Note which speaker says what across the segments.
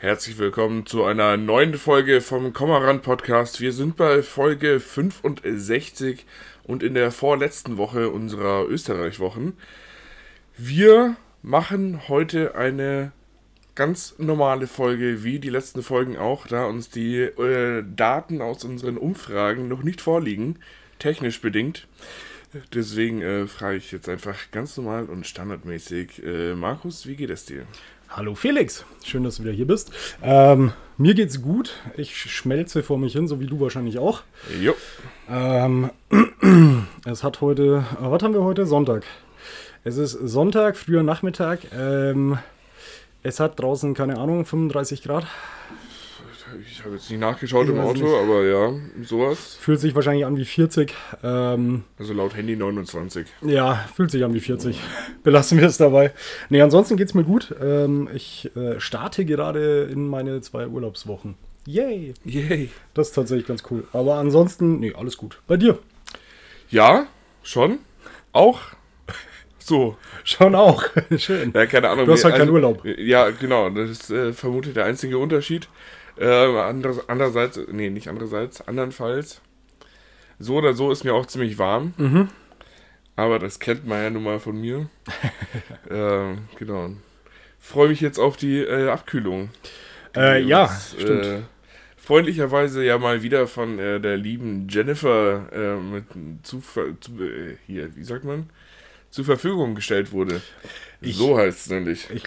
Speaker 1: Herzlich willkommen zu einer neuen Folge vom Kommaran Podcast. Wir sind bei Folge 65 und in der vorletzten Woche unserer Österreich-Wochen. Wir machen heute eine ganz normale Folge, wie die letzten Folgen auch, da uns die äh, Daten aus unseren Umfragen noch nicht vorliegen, technisch bedingt. Deswegen äh, frage ich jetzt einfach ganz normal und standardmäßig, äh, Markus, wie geht es dir?
Speaker 2: Hallo Felix, schön, dass du wieder hier bist. Ähm, mir geht's gut. Ich schmelze vor mich hin, so wie du wahrscheinlich auch.
Speaker 1: Jo.
Speaker 2: Ähm, es hat heute, äh, was haben wir heute? Sonntag. Es ist Sonntag, früher Nachmittag. Ähm, es hat draußen, keine Ahnung, 35 Grad.
Speaker 1: Ich habe jetzt nicht nachgeschaut im Auto,
Speaker 2: nicht.
Speaker 1: aber ja, sowas.
Speaker 2: Fühlt sich wahrscheinlich an wie 40. Ähm,
Speaker 1: Also laut Handy 29.
Speaker 2: ja, fühlt sich an wie 40. Belassen wir es dabei. Nee, ansonsten geht's mir gut. Ähm, ich äh, starte gerade in meine zwei Urlaubswochen. Yay!
Speaker 1: Yay.
Speaker 2: Das ist tatsächlich ganz cool. Aber ansonsten, nee, alles gut. Bei dir?
Speaker 1: Ja, schon. Auch. So.
Speaker 2: Schon auch. Schön.
Speaker 1: Ja, keine Ahnung.
Speaker 2: Du hast halt keinen Urlaub.
Speaker 1: Ja, genau. Das ist äh, vermutlich der einzige Unterschied. Ähm, andererseits, nee, nicht andererseits, andernfalls. So oder so ist mir auch ziemlich warm.
Speaker 2: Mhm.
Speaker 1: Aber das kennt man ja nun mal von mir. ähm, genau. Freue mich jetzt auf die äh, Abkühlung.
Speaker 2: Äh,
Speaker 1: die
Speaker 2: ja,
Speaker 1: uns,
Speaker 2: stimmt.
Speaker 1: Äh, freundlicherweise ja mal wieder von äh, der lieben Jennifer äh, mit zu, zu äh, hier, wie sagt man? Zur Verfügung gestellt wurde.
Speaker 2: Ich-
Speaker 1: so heißt es nämlich.
Speaker 2: Ich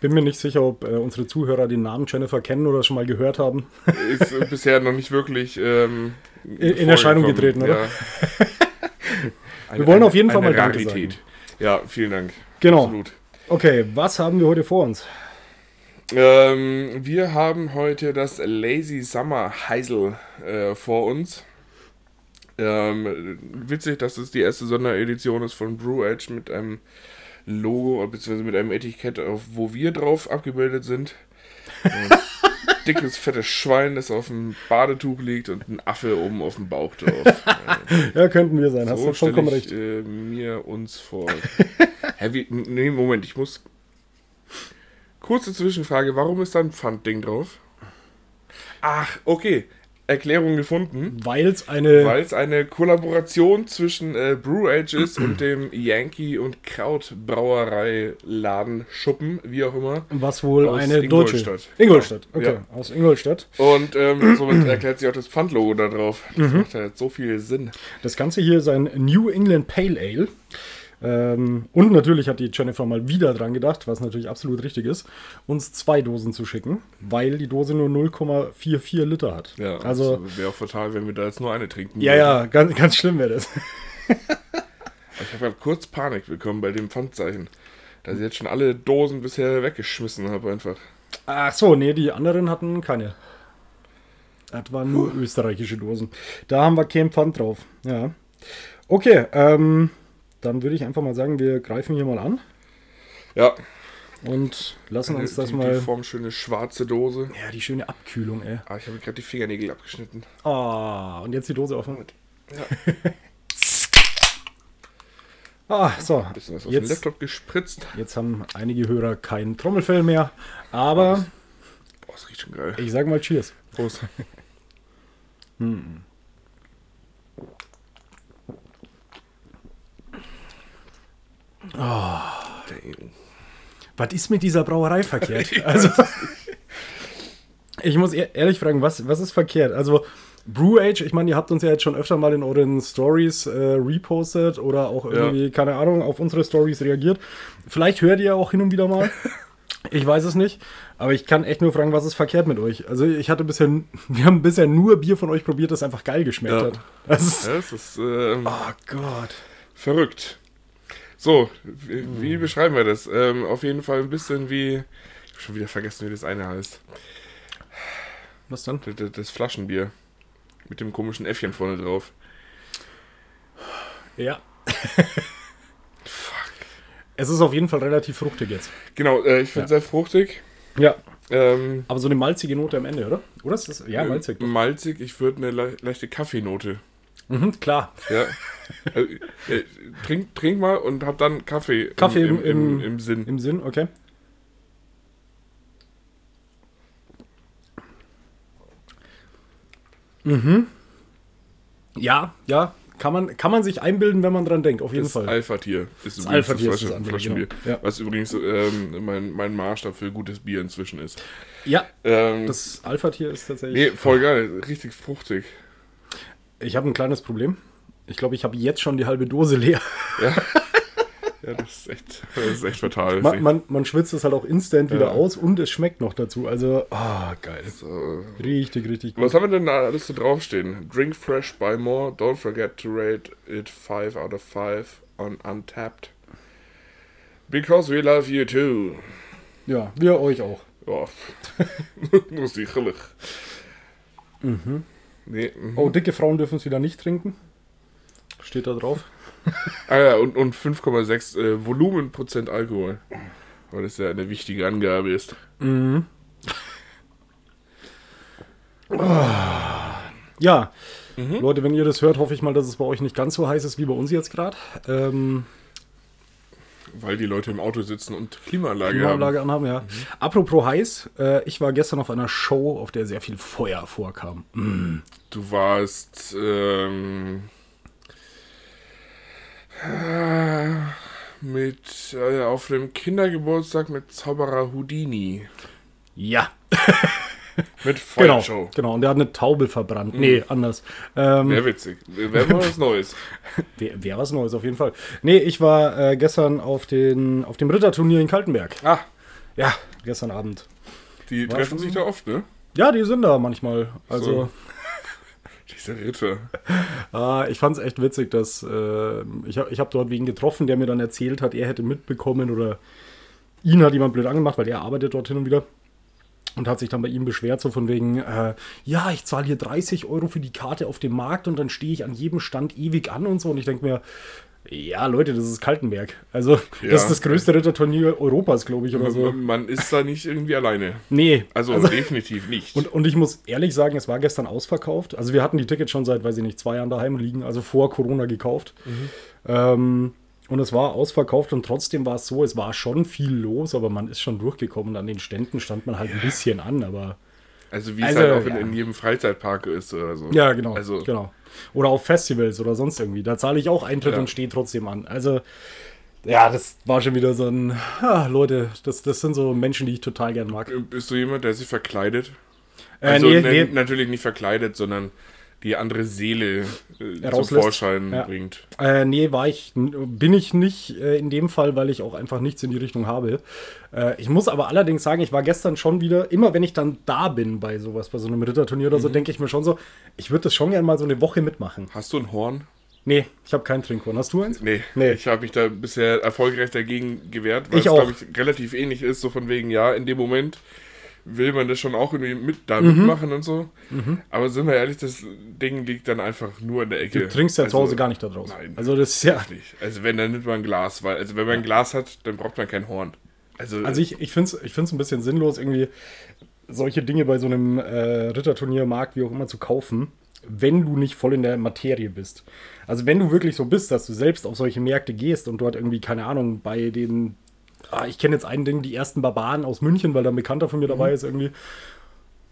Speaker 2: bin mir nicht sicher, ob äh, unsere Zuhörer den Namen Jennifer kennen oder schon mal gehört haben.
Speaker 1: Ist äh, bisher noch nicht wirklich ähm,
Speaker 2: In- in Erscheinung getreten, oder?
Speaker 1: Ja.
Speaker 2: Wir wollen auf jeden Fall
Speaker 1: eine
Speaker 2: mal Danke
Speaker 1: Rarität. Ja, vielen Dank.
Speaker 2: Genau.
Speaker 1: Absolut.
Speaker 2: Okay, was haben wir heute vor uns?
Speaker 1: Ähm, wir haben heute das Lazy Summer Heisel äh, vor uns. Ähm, witzig, dass es die erste Sonderedition ist von Brew Edge mit einem Logo bzw. mit einem Etikett, auf, wo wir drauf abgebildet sind. Ein dickes, fettes Schwein, das auf dem Badetuch liegt und ein Affe oben auf dem Bauch drauf.
Speaker 2: Ja, könnten wir sein. Hast
Speaker 1: so
Speaker 2: du vollkommen
Speaker 1: stelle
Speaker 2: recht.
Speaker 1: ich äh, mir uns vor. Hä, wie, nee, Moment, ich muss. Kurze Zwischenfrage, warum ist da ein Pfandding drauf? Ach, okay. Erklärung gefunden.
Speaker 2: Weil es eine.
Speaker 1: Weil es eine Kollaboration zwischen äh, Brew Age ist und dem Yankee und Krautbrauerei Laden Schuppen, wie auch immer.
Speaker 2: was wohl
Speaker 1: aus
Speaker 2: eine
Speaker 1: Ingolstadt.
Speaker 2: deutsche. Ingolstadt, okay.
Speaker 1: Ja.
Speaker 2: Aus Ingolstadt.
Speaker 1: Und ähm, somit erklärt sich auch das Pfandlogo da drauf. Das
Speaker 2: Mhm.
Speaker 1: macht ja jetzt so viel Sinn.
Speaker 2: Das Ganze hier ist ein New England Pale Ale. Ähm, und natürlich hat die Jennifer mal wieder dran gedacht, was natürlich absolut richtig ist, uns zwei Dosen zu schicken, weil die Dose nur 0,44 Liter hat.
Speaker 1: Ja,
Speaker 2: also,
Speaker 1: wäre auch fatal, wenn wir da jetzt nur eine trinken.
Speaker 2: ja,
Speaker 1: würden.
Speaker 2: ja, ganz, ganz schlimm wäre das.
Speaker 1: Ich habe kurz Panik bekommen bei dem Pfandzeichen. Da ich jetzt schon alle Dosen bisher weggeschmissen habe einfach.
Speaker 2: Ach so, nee, die anderen hatten keine. Das waren nur österreichische Dosen. Da haben wir kein Pfand drauf. Ja. Okay, ähm, dann würde ich einfach mal sagen, wir greifen hier mal an
Speaker 1: Ja,
Speaker 2: und lassen uns das
Speaker 1: die,
Speaker 2: mal.
Speaker 1: die formschöne schwarze Dose.
Speaker 2: Ja, die schöne Abkühlung, ey.
Speaker 1: Ah, ich habe gerade die Fingernägel abgeschnitten.
Speaker 2: Ah, und jetzt die Dose offen.
Speaker 1: Ja.
Speaker 2: Ah, so.
Speaker 1: Bisschen was auf den
Speaker 2: Jetzt,
Speaker 1: Laptop gespritzt.
Speaker 2: jetzt haben einige Hörer kein Trommelfell mehr. Aber
Speaker 1: Boah, das riecht schon geil.
Speaker 2: ich sag mal Cheers.
Speaker 1: Prost. Dang.
Speaker 2: Was ist mit dieser Brauerei verkehrt? Also, ich muss ehr- ehrlich fragen, was, was ist verkehrt? Also, Brew Age, ich meine, ihr habt uns ja jetzt schon öfter mal in euren Stories äh, repostet oder auch irgendwie, keine Ahnung, auf unsere Stories reagiert. Vielleicht hört ihr auch hin und wieder mal. Ich weiß es nicht, aber ich kann echt nur fragen, was ist verkehrt mit euch? Also ich hatte bisher, wir haben bisher nur Bier von euch probiert, das einfach geil geschmeckt
Speaker 1: Ja.
Speaker 2: hat. Das ist,
Speaker 1: Ja, das ist ähm,
Speaker 2: oh Gott.
Speaker 1: verrückt. So, wie, wie beschreiben wir das? Ähm, auf jeden Fall ein bisschen wie. Ich habe schon wieder vergessen, wie das eine heißt.
Speaker 2: Was dann?
Speaker 1: Das, das- Flaschenbier. Mit dem komischen Äffchen vorne drauf.
Speaker 2: Ja. Es ist auf jeden Fall relativ fruchtig jetzt.
Speaker 1: Genau, äh, ich finde
Speaker 2: Ja.
Speaker 1: sehr fruchtig.
Speaker 2: Ja.
Speaker 1: Ähm,
Speaker 2: Aber so eine malzige Note am Ende, oder? Oder ist das? Ja, malzig.
Speaker 1: äh, malzig, ich würde eine le leichte Kaffeenote.
Speaker 2: Mhm, klar.
Speaker 1: Ja. Äh, äh, trink, trink mal und hab dann Kaffee,
Speaker 2: Kaffee
Speaker 1: im,
Speaker 2: im,
Speaker 1: im, im Sinn.
Speaker 2: Im Sinn, okay. Mhm. Ja, ja, kann man, kann man sich einbilden, wenn man dran denkt, auf jeden
Speaker 1: das
Speaker 2: Fall.
Speaker 1: Alpha-Tier ist das
Speaker 2: Alpha-Tier ist das
Speaker 1: Flaschenbier.
Speaker 2: Genau. Ja.
Speaker 1: Was übrigens ähm, mein, mein Maßstab für gutes Bier inzwischen ist.
Speaker 2: Ja,
Speaker 1: ähm,
Speaker 2: das Alpha-Tier ist tatsächlich...
Speaker 1: Nee, voll geil, richtig fruchtig.
Speaker 2: Ich habe ein kleines Problem. Ich glaube, ich habe jetzt schon die halbe Dose leer.
Speaker 1: Ja, das ist echt, das ist echt fatal.
Speaker 2: Man, man, man schwitzt es halt auch instant wieder
Speaker 1: Ja.
Speaker 2: aus und es schmeckt noch dazu. Also, ah, geil.
Speaker 1: So.
Speaker 2: Richtig, richtig gut.
Speaker 1: Was haben wir denn da alles so draufstehen? Drink fresh, buy more. Don't forget to rate it 5 out of 5 on Untapped. Because we love you too.
Speaker 2: Ja, wir euch auch.
Speaker 1: Ja. Nur sicherlich. Mhm. Nee. Mhm.
Speaker 2: Oh, dicke Frauen dürfen es wieder nicht trinken. Steht da drauf.
Speaker 1: Ah ja, und, und 5,6 äh, Volumenprozent Alkohol. Weil das ja eine wichtige Angabe ist.
Speaker 2: Ja,
Speaker 1: Mhm.
Speaker 2: Leute, wenn ihr das hört, hoffe ich mal, dass es bei euch nicht ganz so heiß ist wie bei uns jetzt gerade. Ähm,
Speaker 1: Weil die Leute im Auto sitzen und Klimaanlage,
Speaker 2: Klimaanlage anhaben, ja. Apropos heiß, äh, ich war gestern auf einer Show, auf der sehr viel Feuer vorkam.
Speaker 1: Haben. Du warst ähm, äh, mit äh, auf dem Kindergeburtstag mit Zauberer Houdini.
Speaker 2: Ja,
Speaker 1: Mit
Speaker 2: genau.
Speaker 1: Feuershow.
Speaker 2: Genau, und der hat eine Taube verbrannt. Nee, anders. Ähm,
Speaker 1: Wäre witzig. Wäre mal was Neues.
Speaker 2: Wäre wär was Neues auf jeden Fall. Nee, ich war äh, gestern auf, den, auf dem Ritterturnier in Kaltenberg.
Speaker 1: Ah,
Speaker 2: Ja, gestern Abend.
Speaker 1: die
Speaker 2: War
Speaker 1: treffen
Speaker 2: schon-
Speaker 1: sich da oft, ne?
Speaker 2: Ja, die sind da manchmal. Also,
Speaker 1: So. Diese Ritter.
Speaker 2: ah, ich fand es echt witzig, dass äh, ich, hab- ich habe dort wen getroffen, der mir dann erzählt hat, er hätte mitbekommen oder ihn hat jemand blöd angemacht, weil er arbeitet dort hin und wieder. Und hat sich dann bei ihm beschwert, so von wegen, äh, ja, ich zahle hier 30 Euro für die Karte auf dem Markt und dann stehe ich an jedem Stand ewig an und so. Und ich denke mir, ja, Leute, das ist Kaltenberg. Also,
Speaker 1: Ja.
Speaker 2: das ist das größte Ritterturnier Europas, glaube ich, oder so.
Speaker 1: Man, man ist da nicht irgendwie alleine.
Speaker 2: Nee.
Speaker 1: Also, definitiv nicht.
Speaker 2: Und, und ich muss ehrlich sagen, es war gestern ausverkauft. Also wir hatten die Tickets schon seit, weiß ich nicht, zwei Jahren daheim liegen, also vor Corona gekauft. Ähm, und es war ausverkauft und trotzdem war es so, es war schon viel los, aber man ist schon durchgekommen. An den Ständen stand man halt ein bisschen an, aber.
Speaker 1: also, wie
Speaker 2: Also,
Speaker 1: es halt auch in,
Speaker 2: ja.
Speaker 1: in jedem Freizeitpark ist oder so.
Speaker 2: Ja, genau.
Speaker 1: Also,
Speaker 2: genau. Oder auf Festivals oder sonst irgendwie. Da zahle ich auch Eintritt
Speaker 1: Ja.
Speaker 2: und stehe trotzdem an. Also. Ja, das war schon wieder so ein. Ah, Leute, das, das sind so Menschen, die ich total gern mag.
Speaker 1: bist du jemand, der sich verkleidet?
Speaker 2: Äh,
Speaker 1: Also,
Speaker 2: nee,
Speaker 1: ne-
Speaker 2: nee.
Speaker 1: natürlich nicht verkleidet, sondern die andere Seele äh, zum. Vorschein
Speaker 2: Ja.
Speaker 1: bringt.
Speaker 2: Äh, nee, war ich, bin ich nicht äh, in dem Fall, weil ich auch einfach nichts in die Richtung habe. Äh, ich muss aber allerdings sagen, ich war gestern schon wieder, immer wenn ich dann da bin bei sowas, bei so einem Ritterturnier oder so,
Speaker 1: Mhm.
Speaker 2: denke ich mir schon so, ich würde das schon gerne mal so eine Woche mitmachen.
Speaker 1: Hast du ein Horn?
Speaker 2: Nee, ich habe kein Trinkhorn. Hast du eins?
Speaker 1: Nee,
Speaker 2: Nee.
Speaker 1: ich habe mich da bisher erfolgreich dagegen gewehrt, weil
Speaker 2: Ich
Speaker 1: es, glaube ich, relativ ähnlich ist, so von wegen, ja, in dem Moment will man das schon auch irgendwie mit, da
Speaker 2: Mhm.
Speaker 1: mitmachen und so. Aber sind wir ehrlich, das Ding liegt dann einfach nur in der Ecke.
Speaker 2: Du trinkst ja zu
Speaker 1: Also,
Speaker 2: Hause gar nicht da draußen.
Speaker 1: nein.
Speaker 2: Also das ist ja.
Speaker 1: Nicht. Also wenn, dann nimmt man ein Glas, weil, also wenn man ein Glas hat, dann braucht man kein Horn. Also,
Speaker 2: Also ich, ich finde es ich find's ein bisschen sinnlos, irgendwie solche Dinge bei so einem äh, Ritterturnier, Markt, wie auch immer, zu kaufen, wenn du nicht voll in der Materie bist. Also wenn du wirklich so bist, dass du selbst auf solche Märkte gehst und dort irgendwie, keine Ahnung, bei den, ah, ich kenne jetzt ein Ding, die ersten Barbaren aus München, weil da ein Bekannter von mir dabei ist irgendwie.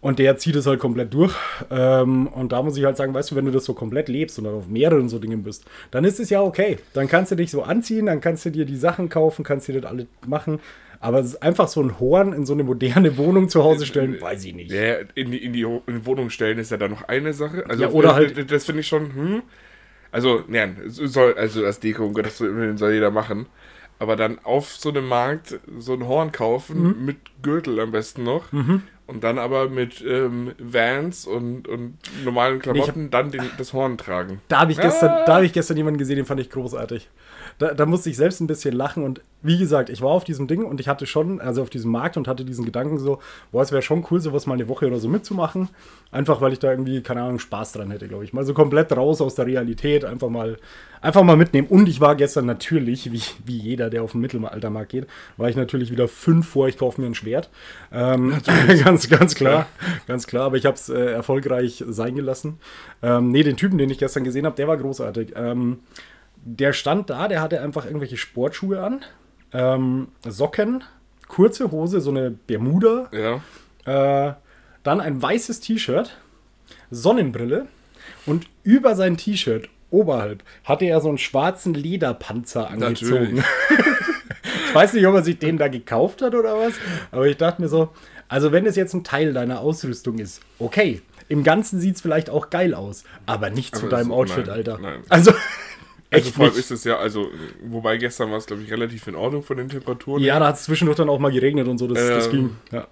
Speaker 2: Und der zieht es halt komplett durch. Ähm, und da muss ich halt sagen, weißt du, wenn du das so komplett lebst und dann auf mehreren so Dingen bist, dann ist es ja okay. Dann kannst du dich so anziehen, dann kannst du dir die Sachen kaufen, kannst dir das alle machen. Aber es ist einfach so ein Horn in so eine moderne Wohnung zu Hause stellen, weiß ich nicht.
Speaker 1: ja, in, die, in, die, Wohnung stellen ist ja dann noch eine Sache. Also
Speaker 2: Ja, oder
Speaker 1: das,
Speaker 2: halt-
Speaker 1: Das finde ich schon, hm. Also, nein, es soll, also als Deko, um Gottes Willen, soll jeder machen. Aber dann auf so einem Markt so ein Horn kaufen,
Speaker 2: Mhm.
Speaker 1: mit Gürtel am besten noch. Und dann aber mit ähm, Vans und, und normalen Klamotten dann den, das Horn tragen.
Speaker 2: Da habe ich, gestern, da hab ich gestern jemanden gesehen, den fand ich großartig. Da, da musste ich selbst ein bisschen lachen und wie gesagt, ich war auf diesem Ding und ich hatte schon, also auf diesem Markt und hatte diesen Gedanken so, boah, es wäre schon cool, sowas mal eine Woche oder so mitzumachen. Einfach weil ich da irgendwie, keine Ahnung, Spaß dran hätte, glaube ich. Mal so komplett raus aus der Realität, einfach mal, einfach mal mitnehmen. Und ich war gestern natürlich, wie, wie jeder, der auf den Mittelaltermarkt geht, war ich natürlich wieder fünf vor, ich kaufe mir ein Schwert. Ähm, ganz, ganz klar, ganz klar, aber ich habe es äh, erfolgreich sein gelassen. Ähm, nee, den Typen, den ich gestern gesehen habe, der war großartig. Ähm, der stand da, der hatte einfach irgendwelche Sportschuhe an, ähm, Socken, kurze Hose, so eine Bermuda,
Speaker 1: Ja.
Speaker 2: äh, dann ein weißes T-Shirt, Sonnenbrille und über sein T-Shirt oberhalb hatte er so einen schwarzen Lederpanzer angezogen. Ich weiß nicht, ob er sich den da gekauft hat oder was, aber ich dachte mir so, also wenn es jetzt ein Teil deiner Ausrüstung ist, okay, im Ganzen sieht es vielleicht auch geil aus, aber nicht zu
Speaker 1: Aber
Speaker 2: deinem
Speaker 1: so-
Speaker 2: Outfit,
Speaker 1: nein,
Speaker 2: Alter.
Speaker 1: nein.
Speaker 2: Also,
Speaker 1: Also
Speaker 2: echt
Speaker 1: vor allem
Speaker 2: nicht.
Speaker 1: ist es ja, also, wobei gestern war es, glaube ich, relativ in Ordnung von den Temperaturen.
Speaker 2: Ja, da hat es zwischendurch dann auch mal geregnet und so, das, das
Speaker 1: Ähm,
Speaker 2: ging. Ja.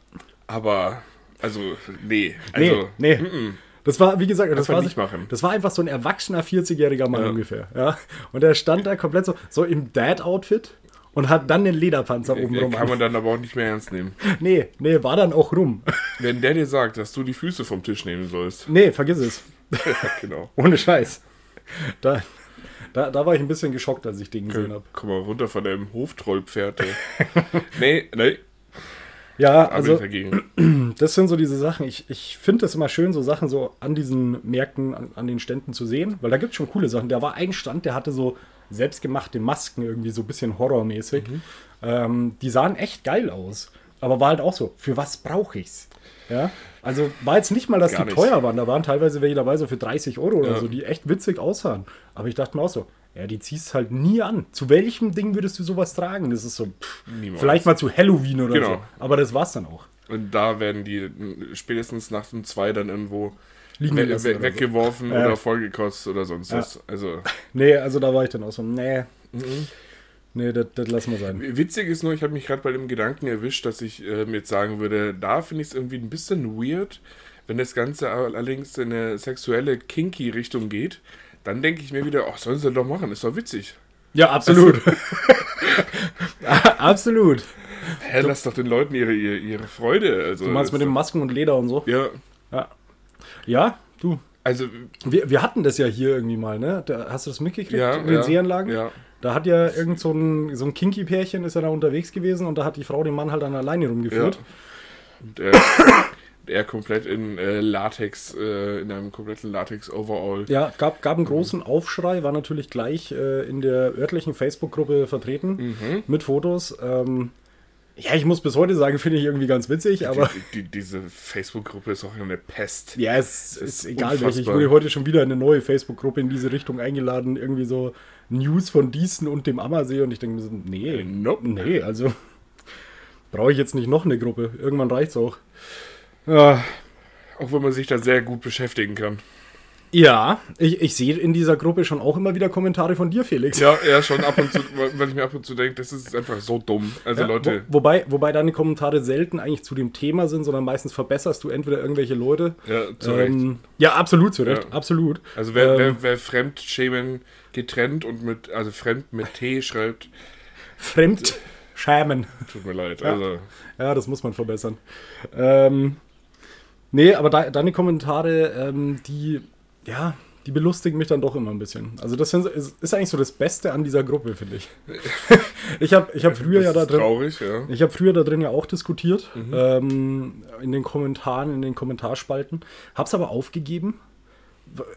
Speaker 1: Aber, also, nee.
Speaker 2: Nee,
Speaker 1: Also,
Speaker 2: nee.
Speaker 1: mm-mm.
Speaker 2: Das war, wie gesagt, das
Speaker 1: Einfach
Speaker 2: war,
Speaker 1: nicht machen.
Speaker 2: das war einfach so ein erwachsener 40-jähriger Mann
Speaker 1: Ja.
Speaker 2: ungefähr. Ja? Und er stand da komplett so, so im Dad-Outfit und hat dann den Lederpanzer oben
Speaker 1: Den
Speaker 2: rum.
Speaker 1: kann man dann aber auch nicht mehr ernst nehmen.
Speaker 2: Nee, nee, war dann auch rum.
Speaker 1: Wenn der dir sagt, dass du die Füße vom Tisch nehmen sollst.
Speaker 2: Nee, vergiss es.
Speaker 1: genau.
Speaker 2: Ohne Scheiß. Da, da, da war ich ein bisschen geschockt, als ich den gesehen habe.
Speaker 1: Komm mal runter von deinem Hoftrollpferd. nee, nee,
Speaker 2: Ja,
Speaker 1: also
Speaker 2: das sind so diese Sachen. Ich, ich finde es immer schön, so Sachen so an diesen Märkten, an, an den Ständen zu sehen, weil da gibt es schon coole Sachen. Da war ein Stand, der hatte so selbstgemachte Masken, irgendwie so ein bisschen horrormäßig. Ähm, die sahen echt geil aus. Aber war halt auch so, für was brauche ich's? Ja, also war jetzt nicht mal, dass
Speaker 1: Gar
Speaker 2: die
Speaker 1: nicht.
Speaker 2: teuer waren. Da waren teilweise welche dabei, so für 30 Euro oder
Speaker 1: Ja.
Speaker 2: so, die echt witzig aussahen. Aber ich dachte mir auch so, ja, die ziehst halt nie an. Zu welchem Ding würdest du sowas tragen? Das ist so, pff, vielleicht mal zu Halloween oder
Speaker 1: Genau.
Speaker 2: so. Aber das war's dann auch.
Speaker 1: Und da werden die äh, spätestens nach dem 2 dann irgendwo
Speaker 2: Liegen
Speaker 1: we we
Speaker 2: oder so.
Speaker 1: weggeworfen
Speaker 2: Ja.
Speaker 1: oder vollgekostet oder sonst
Speaker 2: Ja.
Speaker 1: was. Also,
Speaker 2: Nee, also da war ich dann auch so, nee,
Speaker 1: Mhm.
Speaker 2: Nee, das, das lassen wir sein.
Speaker 1: Witzig ist nur, ich habe mich gerade bei dem Gedanken erwischt, dass ich ähm, jetzt sagen würde, da finde ich es irgendwie ein bisschen weird, wenn das Ganze allerdings in eine sexuelle, kinky Richtung geht. Dann denke ich mir wieder, ach, sollen sie doch machen, ist doch witzig.
Speaker 2: Ja, absolut. absolut.
Speaker 1: Hä, lass doch den Leuten ihre, ihre, ihre Freude. Also,
Speaker 2: Du meinst mit
Speaker 1: das-
Speaker 2: den Masken und Leder und so?
Speaker 1: Ja,
Speaker 2: Ja. Ja, du.
Speaker 1: also,
Speaker 2: Wir, wir hatten das ja hier irgendwie mal, ne? Da, hast du das mitgekriegt
Speaker 1: ja.
Speaker 2: in den
Speaker 1: ja,
Speaker 2: Seeanlagen?
Speaker 1: Ja.
Speaker 2: Da hat ja irgend so ein, so ein Kinky-Pärchen ist ja da unterwegs gewesen und da hat die Frau den Mann halt dann alleine rumgeführt.
Speaker 1: Und er, er komplett in äh, Latex, äh, in einem kompletten Latex-Overall.
Speaker 2: Ja, gab, gab einen großen Aufschrei, war natürlich gleich äh, in der örtlichen Facebook-Gruppe vertreten
Speaker 1: Mhm.
Speaker 2: mit Fotos. Ähm, ja, ich muss bis heute sagen, finde ich irgendwie ganz witzig, aber
Speaker 1: Die, die, diese Facebook-Gruppe ist auch eine Pest.
Speaker 2: ja, es
Speaker 1: ist
Speaker 2: ist egal welche. Ich wurde heute schon wieder in eine neue Facebook-Gruppe in diese Richtung eingeladen, irgendwie so News von Diesen und dem Ammersee und ich denke mir so, nee,
Speaker 1: Nope.
Speaker 2: nee, also brauche ich jetzt nicht noch eine Gruppe. Irgendwann reicht's auch. Ja,
Speaker 1: Auch wenn man sich da sehr gut beschäftigen kann.
Speaker 2: Ja ich, ich sehe in dieser Gruppe schon auch immer wieder Kommentare von dir, Felix.
Speaker 1: Ja, ja, schon ab und zu, weil ich mir ab und zu denke, das ist einfach so dumm. Also
Speaker 2: Ja,
Speaker 1: Leute,
Speaker 2: Wo, wobei, wobei deine Kommentare selten eigentlich zu dem Thema sind, sondern meistens verbesserst du entweder irgendwelche Leute.
Speaker 1: ja, zu Recht.
Speaker 2: Ähm, ja, absolut zu Recht,
Speaker 1: Ja.
Speaker 2: absolut.
Speaker 1: Also wer,
Speaker 2: ähm,
Speaker 1: wer, wer Fremdschämen getrennt und mit, also fremd mit T schreibt,
Speaker 2: Fremdschämen.
Speaker 1: tut mir leid.
Speaker 2: Ja.
Speaker 1: Also,
Speaker 2: Ja, das muss man verbessern. Ähm, nee, aber de deine Kommentare, ähm, die, ja, die belustigen mich dann doch immer ein bisschen. Also das ist, eigentlich so das Beste an dieser Gruppe, finde ich. ich habe ich hab früher
Speaker 1: das
Speaker 2: ja da drin...
Speaker 1: traurig, ja.
Speaker 2: Ich habe früher da drin ja auch diskutiert,
Speaker 1: Mhm.
Speaker 2: ähm, in den Kommentaren, in den Kommentarspalten, hab's aber aufgegeben.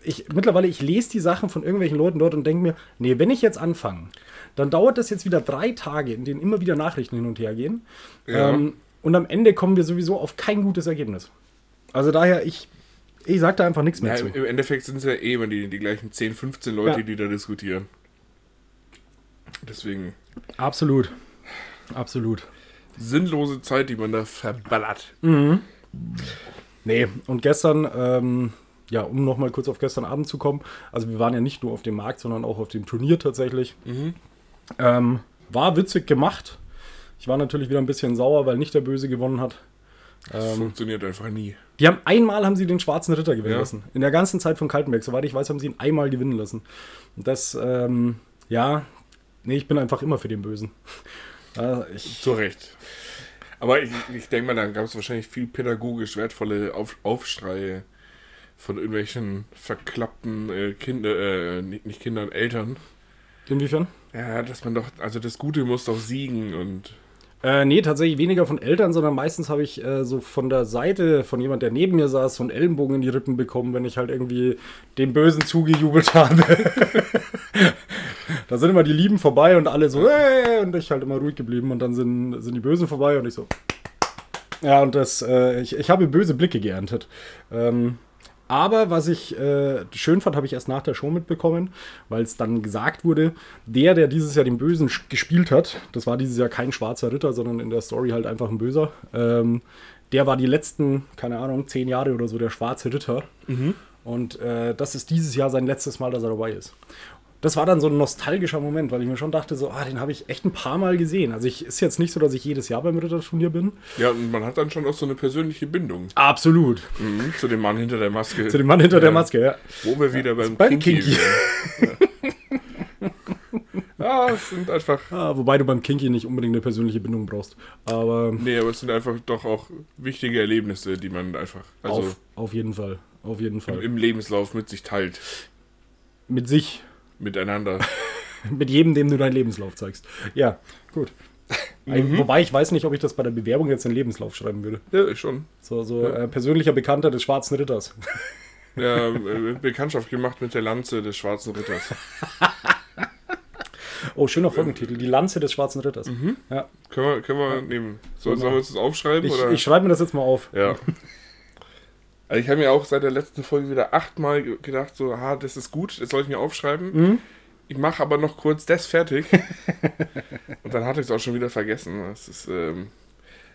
Speaker 2: Ich, mittlerweile, ich lese die Sachen von irgendwelchen Leuten dort und denke mir, nee, wenn ich jetzt anfange, dann dauert das jetzt wieder drei Tage, in denen immer wieder Nachrichten hin und her gehen.
Speaker 1: Ja.
Speaker 2: Ähm, und am Ende kommen wir sowieso auf kein gutes Ergebnis. Also daher, ich, ich sag da einfach nichts mehr
Speaker 1: Ja,
Speaker 2: zu.
Speaker 1: im, Endeffekt sind es ja eh immer die, die gleichen 10, 15 Leute,
Speaker 2: Ja.
Speaker 1: die da diskutieren. Deswegen
Speaker 2: Absolut. Absolut.
Speaker 1: sinnlose Zeit, die man da verballert.
Speaker 2: Nee, und gestern, ähm, ja, um nochmal kurz auf gestern Abend zu kommen, also wir waren ja nicht nur auf dem Markt, sondern auch auf dem Turnier tatsächlich. Ähm, war witzig gemacht. Ich war natürlich wieder ein bisschen sauer, weil nicht der Böse gewonnen hat.
Speaker 1: Das
Speaker 2: Ähm,
Speaker 1: funktioniert einfach nie.
Speaker 2: Die haben einmal haben sie den schwarzen Ritter gewinnen
Speaker 1: Ja.
Speaker 2: lassen. In der ganzen Zeit von Kaltenberg, soweit ich weiß, haben sie ihn einmal gewinnen lassen. Und das, ähm, ja, nee, ich bin einfach immer für den Bösen. Äh, ich,
Speaker 1: Zu Recht. Aber ich, ich denke mal, da gab es wahrscheinlich viel pädagogisch wertvolle Auf, Aufschreie von irgendwelchen verklappten äh, Kinder, äh, nicht, nicht Kindern, Eltern.
Speaker 2: inwiefern?
Speaker 1: Ja, dass man doch, also das Gute muss doch siegen und
Speaker 2: Äh, nee, tatsächlich weniger von Eltern, sondern meistens habe ich äh, so von der Seite von jemand, der neben mir saß, so einen Ellenbogen in die Rippen bekommen, wenn ich halt irgendwie dem Bösen zugejubelt habe. da sind immer die Lieben vorbei und alle so, äh, und ich halt immer ruhig geblieben und dann sind, sind die Bösen vorbei und ich so. Ja, und das, äh, ich, ich habe böse Blicke geerntet. Ähm, Aber was ich äh, schön fand, habe ich erst nach der Show mitbekommen, weil es dann gesagt wurde, der, der dieses Jahr den Bösen gespielt hat, das war dieses Jahr kein schwarzer Ritter, sondern in der Story halt einfach ein Böser. Ähm, der war die letzten, keine Ahnung, zehn Jahre oder so der schwarze Ritter. Mhm. Und äh, das ist dieses Jahr sein letztes Mal, dass er dabei ist das war dann so ein nostalgischer Moment, weil ich mir schon dachte, so, ah, den habe ich echt ein paar Mal gesehen. Also ich ist jetzt nicht so, dass ich jedes Jahr beim Ritterturnier bin.
Speaker 1: Ja, und man hat dann schon auch so eine persönliche Bindung.
Speaker 2: Absolut.
Speaker 1: Mhm, zu dem Mann hinter der Maske.
Speaker 2: Zu dem Mann hinter ja. der Maske, ja.
Speaker 1: Wo wir wieder beim,
Speaker 2: beim Kinky. Kinky.
Speaker 1: ja, es sind einfach.
Speaker 2: Ah, wobei du beim Kinky nicht unbedingt eine persönliche Bindung brauchst. Aber.
Speaker 1: Nee, aber es sind einfach doch auch wichtige Erlebnisse, die man einfach.
Speaker 2: Also auf, auf jeden Fall. Auf jeden Fall.
Speaker 1: Im, Im Lebenslauf mit sich teilt.
Speaker 2: Mit sich
Speaker 1: miteinander.
Speaker 2: Mit jedem, dem du deinen Lebenslauf zeigst. Ja, gut. Mhm. Wobei ich weiß nicht, ob ich das bei der Bewerbung jetzt in den Lebenslauf schreiben würde.
Speaker 1: Ja, ich schon.
Speaker 2: So, so ja. äh, persönlicher Bekannter des Schwarzen Ritters.
Speaker 1: Ja, äh, Bekanntschaft gemacht mit der Lanze des Schwarzen Ritters.
Speaker 2: oh, schöner Folgentitel. Die Lanze des Schwarzen Ritters.
Speaker 1: Mhm. Ja. Können wir, können wir nehmen. So, sollen wir uns das aufschreiben?
Speaker 2: Ich, ich schreibe mir das jetzt mal auf.
Speaker 1: Ja. Also ich habe mir auch seit der letzten Folge wieder achtmal gedacht, so, ah, das ist gut, das soll ich mir aufschreiben. Mhm. Ich mache aber noch kurz das fertig. und dann hatte ich es auch schon wieder vergessen. Das ist, ähm,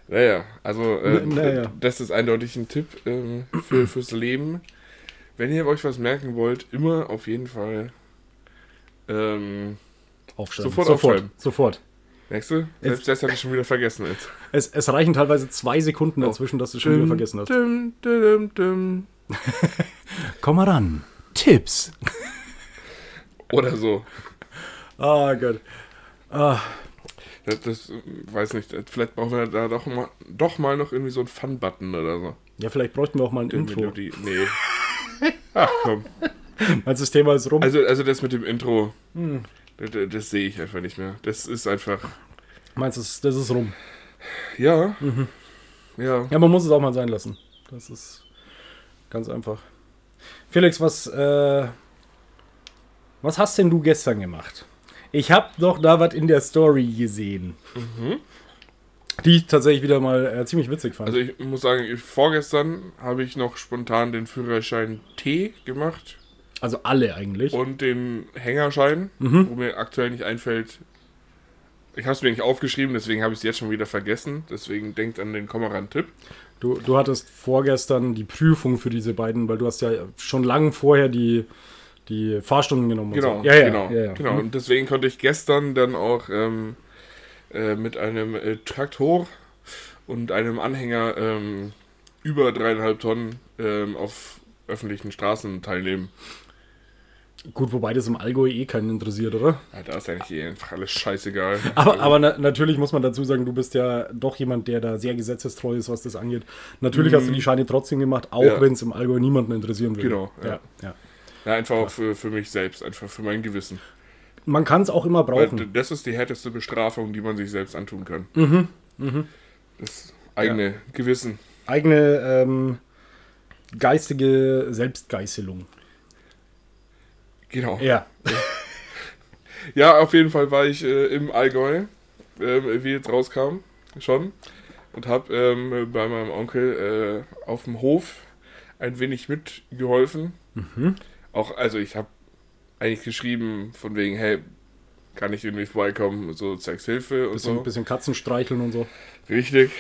Speaker 1: naja, also äh, naja. das ist eindeutig ein Tipp ähm, für, fürs Leben. Wenn ihr euch was merken wollt, immer auf jeden Fall ähm,
Speaker 2: aufschreiben. Sofort, sofort aufschreiben. Sofort.
Speaker 1: Merkst du? Selbst es, das habe ich schon wieder vergessen jetzt.
Speaker 2: Es, es reichen teilweise zwei Sekunden oh. dazwischen, dass du schon wieder vergessen hast. Dum, dum, Komm mal ran. Tipps.
Speaker 1: Oder so.
Speaker 2: Oh Gott. Ah.
Speaker 1: Das, das, weiß nicht, vielleicht brauchen wir da doch mal, doch mal noch irgendwie so einen Fun-Button oder so.
Speaker 2: Ja, vielleicht bräuchten wir auch mal ein Intro.
Speaker 1: Melodie. Nee. Ach komm.
Speaker 2: Meinst das Thema ist rum?
Speaker 1: Also, also das mit dem Intro. Hm. Das, das sehe ich einfach nicht mehr. Das ist einfach.
Speaker 2: Meinst du, das ist rum?
Speaker 1: Ja. Mhm. Ja.
Speaker 2: Ja, man muss es auch mal sein lassen. Das ist ganz einfach. Felix, was, äh, was hast denn du gestern gemacht? Ich habe doch da was in der Story gesehen. Mhm. Die ich tatsächlich wieder mal äh, ziemlich witzig fand.
Speaker 1: Also ich muss sagen, vorgestern habe ich noch spontan den Führerschein T gemacht.
Speaker 2: Also alle eigentlich.
Speaker 1: Und den Hängerschein, mhm. wo mir aktuell nicht einfällt. Ich habe es mir nicht aufgeschrieben, deswegen habe ich es jetzt schon wieder vergessen. Deswegen denkt an den Kommeran-Tipp.
Speaker 2: Du, du hattest vorgestern die Prüfung für diese beiden, weil du hast ja schon lange vorher die, die Fahrstunden genommen.
Speaker 1: Genau,
Speaker 2: so. ja,
Speaker 1: ja, genau, ja, ja. genau. Und deswegen konnte ich gestern dann auch ähm, äh, mit einem äh, Traktor und einem Anhänger ähm, über dreieinhalb Tonnen ähm, auf öffentlichen Straßen teilnehmen.
Speaker 2: Gut, wobei das im Allgäu eh keinen interessiert, oder?
Speaker 1: Ja, da ist eigentlich eh einfach alles scheißegal.
Speaker 2: Aber, also. aber na, natürlich muss man dazu sagen, du bist ja doch jemand, der da sehr gesetzestreu ist, was das angeht. Natürlich mhm. hast du die Scheine trotzdem gemacht, auch ja. wenn es im Allgäu niemanden interessieren würde.
Speaker 1: Genau, ja. Ja, ja. einfach auch für, für mich selbst, einfach für mein Gewissen.
Speaker 2: Man kann es auch immer brauchen.
Speaker 1: Weil das ist die härteste Bestrafung, die man sich selbst antun kann. Mhm. Mhm. Das eigene Gewissen.
Speaker 2: Eigene ähm, geistige Selbstgeißelung.
Speaker 1: Genau.
Speaker 2: Ja.
Speaker 1: ja, auf jeden Fall war ich äh, im Allgäu, äh, wie jetzt rauskam, schon. Und habe ähm, bei meinem Onkel äh, auf dem Hof ein wenig mitgeholfen. Mhm. Auch, also ich habe eigentlich geschrieben von wegen, hey, kann ich irgendwie vorbeikommen, so zeigst Hilfe und
Speaker 2: bisschen,
Speaker 1: so.
Speaker 2: Bisschen Katzen streicheln und so.
Speaker 1: Richtig.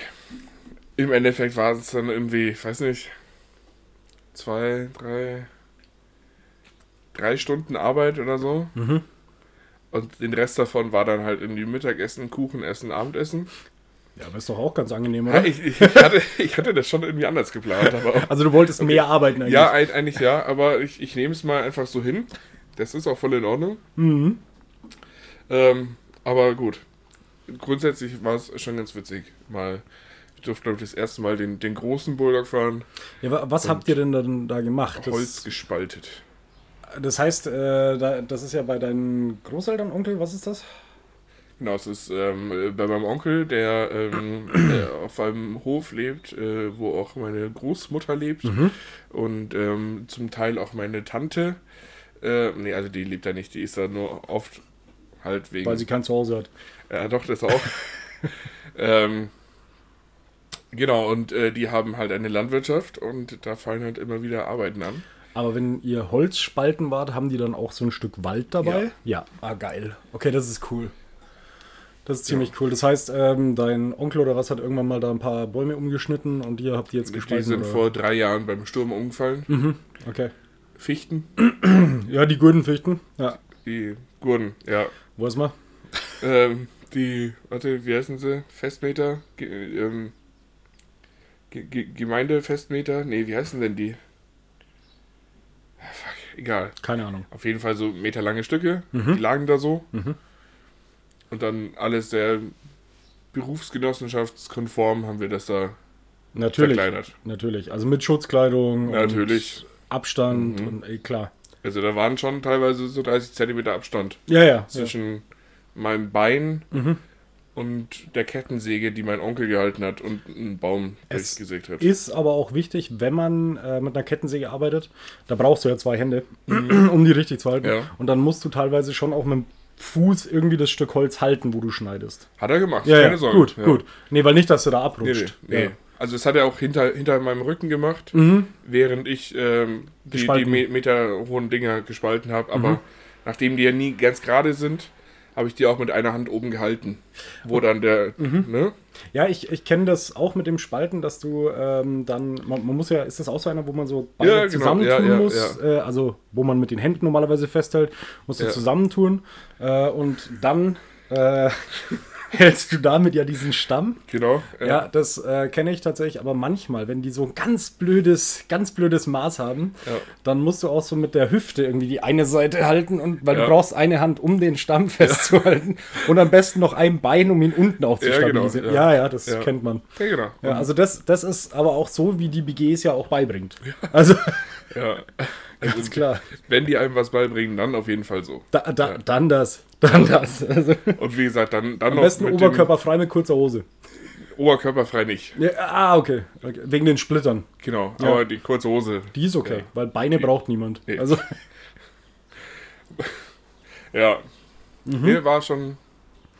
Speaker 1: Im Endeffekt war es dann irgendwie, ich weiß nicht, zwei, drei, drei Stunden Arbeit oder so. Mhm. Und den Rest davon war dann halt irgendwie Mittagessen, Kuchen essen, Abendessen.
Speaker 2: Ja, aber ist doch auch ganz angenehm, oder?
Speaker 1: Ja, ich, ich, hatte, ich hatte das schon irgendwie anders geplant. Aber
Speaker 2: also du wolltest okay. mehr arbeiten
Speaker 1: eigentlich? Ja, eigentlich ja, aber ich, ich nehme es mal einfach so hin. Das ist auch voll in Ordnung. Mhm. Ähm, aber gut. Grundsätzlich war es schon ganz witzig. Mal, ich durfte, glaube ich, das erste Mal den, den großen Bulldog fahren.
Speaker 2: Ja, was habt ihr denn dann da gemacht?
Speaker 1: Holz das gespaltet.
Speaker 2: Das heißt, äh, da, das ist ja bei deinen Großeltern, Onkel, was ist das?
Speaker 1: Genau, es ist ähm, bei meinem Onkel, der, ähm, der, auf einem Hof lebt, äh, wo auch meine Großmutter lebt mhm. und ähm, zum Teil auch meine Tante. Äh, nee, also die lebt da nicht, die ist da nur oft halt wegen.
Speaker 2: Weil sie kein Zuhause hat.
Speaker 1: Ja, doch, das auch. ähm, Genau, und äh, die haben halt eine Landwirtschaft und da fallen halt immer wieder Arbeiten an.
Speaker 2: Aber wenn ihr Holzspalten wart, haben die dann auch so ein Stück Wald dabei?
Speaker 1: Ja.
Speaker 2: Ja. Ah, geil. Okay, das ist cool. Das ist ziemlich cool. Das heißt, ähm, dein Onkel oder was hat irgendwann mal da ein paar Bäume umgeschnitten und ihr habt die jetzt
Speaker 1: Die
Speaker 2: gespalten?
Speaker 1: sind
Speaker 2: oder?
Speaker 1: vor drei Jahren beim Sturm umgefallen.
Speaker 2: Mhm. Okay.
Speaker 1: Fichten,
Speaker 2: Ja, die Gurdenfichten. Ja.
Speaker 1: die Gurden, ja.
Speaker 2: Wo ist man?
Speaker 1: Ähm, die, warte, wie heißen sie? Festmeter? Ge ähm, Ge Gemeindefestmeter? Nee, wie heißen denn die? Fuck, egal.
Speaker 2: Keine Ahnung.
Speaker 1: Auf jeden Fall so meterlange Stücke.
Speaker 2: Mhm.
Speaker 1: Die lagen da so.
Speaker 2: Mhm.
Speaker 1: Und dann alles sehr berufsgenossenschaftskonform haben wir das da
Speaker 2: Natürlich.
Speaker 1: verkleinert.
Speaker 2: Natürlich. Also mit Schutzkleidung.
Speaker 1: Natürlich.
Speaker 2: Und Abstand
Speaker 1: Mhm.
Speaker 2: und ey, klar.
Speaker 1: Also da waren schon teilweise so 30 Zentimeter Abstand
Speaker 2: Ja, ja. ja.
Speaker 1: zwischen meinem Bein
Speaker 2: Mhm.
Speaker 1: Und der Kettensäge, die mein Onkel gehalten hat und einen Baum
Speaker 2: Es
Speaker 1: durchgesägt hat.
Speaker 2: Ist aber auch wichtig, wenn man äh, mit einer Kettensäge arbeitet, da brauchst du ja zwei Hände, um die richtig zu halten.
Speaker 1: Ja.
Speaker 2: Und dann musst du teilweise schon auch mit dem Fuß irgendwie das Stück Holz halten, wo du schneidest.
Speaker 1: Hat er gemacht,
Speaker 2: Ja,
Speaker 1: keine
Speaker 2: ja,
Speaker 1: Sorge.
Speaker 2: gut,
Speaker 1: ja.
Speaker 2: gut. Nee, weil nicht, dass du da
Speaker 1: Nee,
Speaker 2: abrutscht.
Speaker 1: nee, nee.
Speaker 2: Ja.
Speaker 1: Also das hat er auch hinter, hinter meinem Rücken gemacht,
Speaker 2: Mhm.
Speaker 1: während ich ähm, die, die
Speaker 2: Gespalten.
Speaker 1: Me Meter hohen Dinger gespalten habe. Aber
Speaker 2: Mhm.
Speaker 1: nachdem die ja nie ganz gerade sind, habe ich die auch mit einer Hand oben gehalten. Wo dann der,
Speaker 2: Mhm.
Speaker 1: ne?
Speaker 2: Ja, ich, ich kenne das auch mit dem Spalten, dass du ähm, dann, man, man muss ja, ist das auch so einer, wo man so beide
Speaker 1: Ja, genau.
Speaker 2: zusammentun
Speaker 1: Ja, ja,
Speaker 2: muss, Äh, also wo man mit den Händen normalerweise festhält, musst du zusammentun äh, und dann äh, hältst du damit ja diesen Stamm.
Speaker 1: Genau.
Speaker 2: Ja, das äh, kenne ich tatsächlich, aber manchmal, wenn die so ein ganz blödes, ganz blödes Maß haben,
Speaker 1: Ja.
Speaker 2: dann musst du auch so mit der Hüfte irgendwie die eine Seite halten und weil
Speaker 1: Ja.
Speaker 2: du brauchst eine Hand, um den Stamm festzuhalten und am besten noch ein Bein, um ihn unten auch zu
Speaker 1: Ja, genau,
Speaker 2: stabilisieren.
Speaker 1: ja.
Speaker 2: ja. ja, das
Speaker 1: Ja.
Speaker 2: kennt man.
Speaker 1: Ja, genau.
Speaker 2: Ja, also das, das ist aber auch so, wie die BGs ja auch beibringt. Also,
Speaker 1: Ja.
Speaker 2: Ganz
Speaker 1: Also,
Speaker 2: klar.
Speaker 1: Wenn die einem was beibringen, dann auf jeden Fall so.
Speaker 2: Da, da, Dann das. Dann das. Also,
Speaker 1: Und wie gesagt, dann, dann
Speaker 2: am
Speaker 1: noch
Speaker 2: besten
Speaker 1: mit
Speaker 2: Oberkörper frei mit kurzer Hose.
Speaker 1: dem Oberkörper frei nicht.
Speaker 2: Ja, ah, okay. okay. Wegen den Splittern.
Speaker 1: Genau.
Speaker 2: Ja.
Speaker 1: Aber die kurze Hose.
Speaker 2: Die ist okay,
Speaker 1: Ja.
Speaker 2: weil Beine braucht niemand.
Speaker 1: Nee.
Speaker 2: Also,
Speaker 1: Ja.
Speaker 2: Mhm.
Speaker 1: Nee, war schon,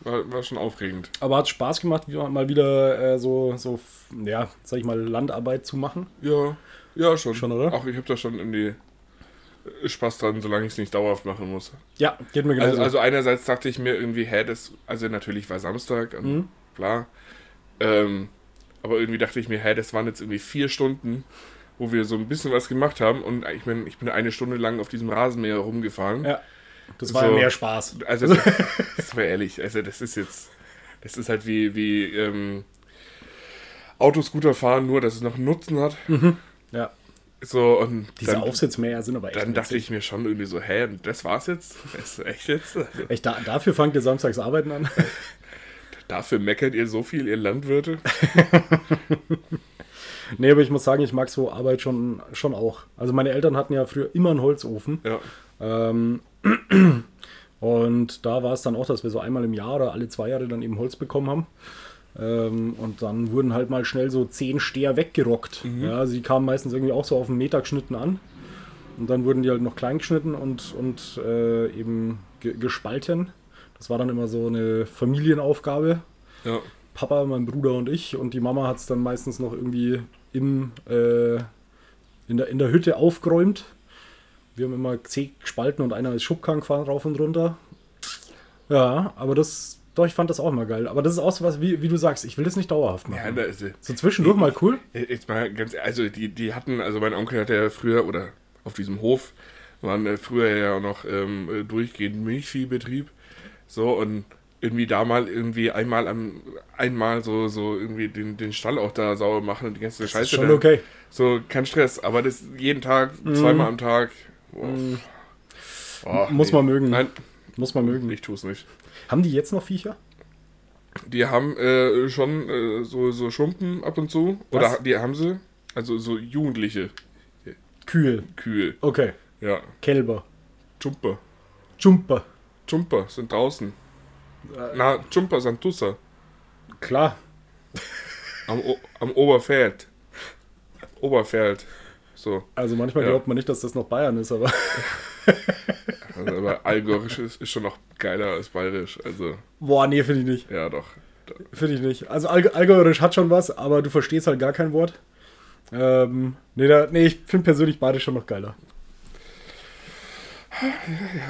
Speaker 1: war, war schon aufregend.
Speaker 2: aber hat Spaß gemacht, mal wieder äh, so, so, ja, sag ich mal, Landarbeit zu machen.
Speaker 1: Ja, ja, schon.
Speaker 2: Schon, oder?
Speaker 1: Auch ich habe da schon irgendwie Spaß dran, solange ich es nicht dauerhaft machen muss.
Speaker 2: Ja, geht mir genauso.
Speaker 1: Also, also einerseits dachte ich mir irgendwie, hä, das, also natürlich war Samstag und
Speaker 2: Mhm.
Speaker 1: bla. Ähm, aber irgendwie dachte ich mir, hä, das waren jetzt irgendwie vier Stunden, wo wir so ein bisschen was gemacht haben und ich bin, ich bin eine Stunde lang auf diesem Rasenmäher rumgefahren.
Speaker 2: ja, das war
Speaker 1: so-
Speaker 2: ja mehr Spaß.
Speaker 1: Also, das, das war ehrlich, also das ist jetzt, das ist halt wie, wie ähm, Autoscooter fahren, nur dass es noch einen Nutzen hat.
Speaker 2: Ja,
Speaker 1: So, und
Speaker 2: diese
Speaker 1: dann,
Speaker 2: Aufsitzmäher sind aber echt
Speaker 1: dann dachte
Speaker 2: witzig.
Speaker 1: ich mir schon irgendwie so, hä, das war's jetzt? Das ist echt jetzt?
Speaker 2: Echt, da, dafür fangt ihr samstags Arbeiten an?
Speaker 1: dafür meckert ihr so viel, ihr Landwirte?
Speaker 2: nee, aber ich muss sagen, ich mag so Arbeit schon, schon auch. Also meine Eltern hatten ja früher immer einen Holzofen.
Speaker 1: Ja,
Speaker 2: Ähm, und da war es dann auch, dass wir so einmal im Jahr oder alle zwei Jahre dann eben Holz bekommen haben. Ähm, und dann wurden halt mal schnell so zehn Steher weggerockt. Ja, also die kamen meistens irgendwie auch so auf einen Meter geschnitten an. Und dann wurden die halt noch klein geschnitten und, und äh, eben ge gespalten. Das war dann immer so eine Familienaufgabe.
Speaker 1: ja.
Speaker 2: Papa, mein Bruder und ich. Und die Mama hat es dann meistens noch irgendwie im, äh, in, der, in der Hütte aufgeräumt. Wir haben immer zehn gespalten und einer ist Schubkarren gefahren rauf und runter. Ja, aber das, doch, ich fand das auch immer geil. Aber das ist auch so was, wie, wie du sagst, ich will das nicht dauerhaft
Speaker 1: Ja,
Speaker 2: machen.
Speaker 1: da ist,
Speaker 2: so zwischendurch mal cool.
Speaker 1: jetzt mal ganz, also die, die hatten, also mein Onkel hatte ja früher, oder auf diesem Hof, waren äh, früher ja noch ähm, äh, durchgehend Milchviehbetrieb. So, und irgendwie da mal irgendwie einmal am, einmal so, so irgendwie den, den Stall auch da sauber machen und die ganze
Speaker 2: Das
Speaker 1: Scheiße.
Speaker 2: ist schon
Speaker 1: da.
Speaker 2: okay.
Speaker 1: So, kein Stress, aber das jeden Tag, zweimal am Tag. Oh. Oh,
Speaker 2: Muss man mögen.
Speaker 1: Nein,
Speaker 2: Muss man mögen.
Speaker 1: ich tue es nicht.
Speaker 2: Haben die jetzt noch Viecher?
Speaker 1: Die haben äh, schon äh, so, so Schumpen ab und zu. Oder
Speaker 2: Was?
Speaker 1: ha- die haben sie. Also so Jugendliche
Speaker 2: Kühl.
Speaker 1: Kühe.
Speaker 2: Okay.
Speaker 1: Ja.
Speaker 2: Kälber.
Speaker 1: Jumper.
Speaker 2: Jumper.
Speaker 1: Jumper sind draußen.
Speaker 2: Äh.
Speaker 1: Na, Jumper sind Tusser.
Speaker 2: Klar.
Speaker 1: Am, o am Oberfeld. Oberfeld. So.
Speaker 2: Also manchmal
Speaker 1: Ja.
Speaker 2: glaubt man nicht, dass das noch Bayern ist, aber.
Speaker 1: Also, aber Allgäuerisch ist, ist schon noch geiler als Bayerisch. Also,
Speaker 2: Boah, nee, finde ich nicht.
Speaker 1: ja, doch.
Speaker 2: Finde ich nicht. Also Allg Allgäuerisch hat schon was, aber du verstehst halt gar kein Wort. Ähm, nee, da, nee, ich finde persönlich beide schon noch geiler.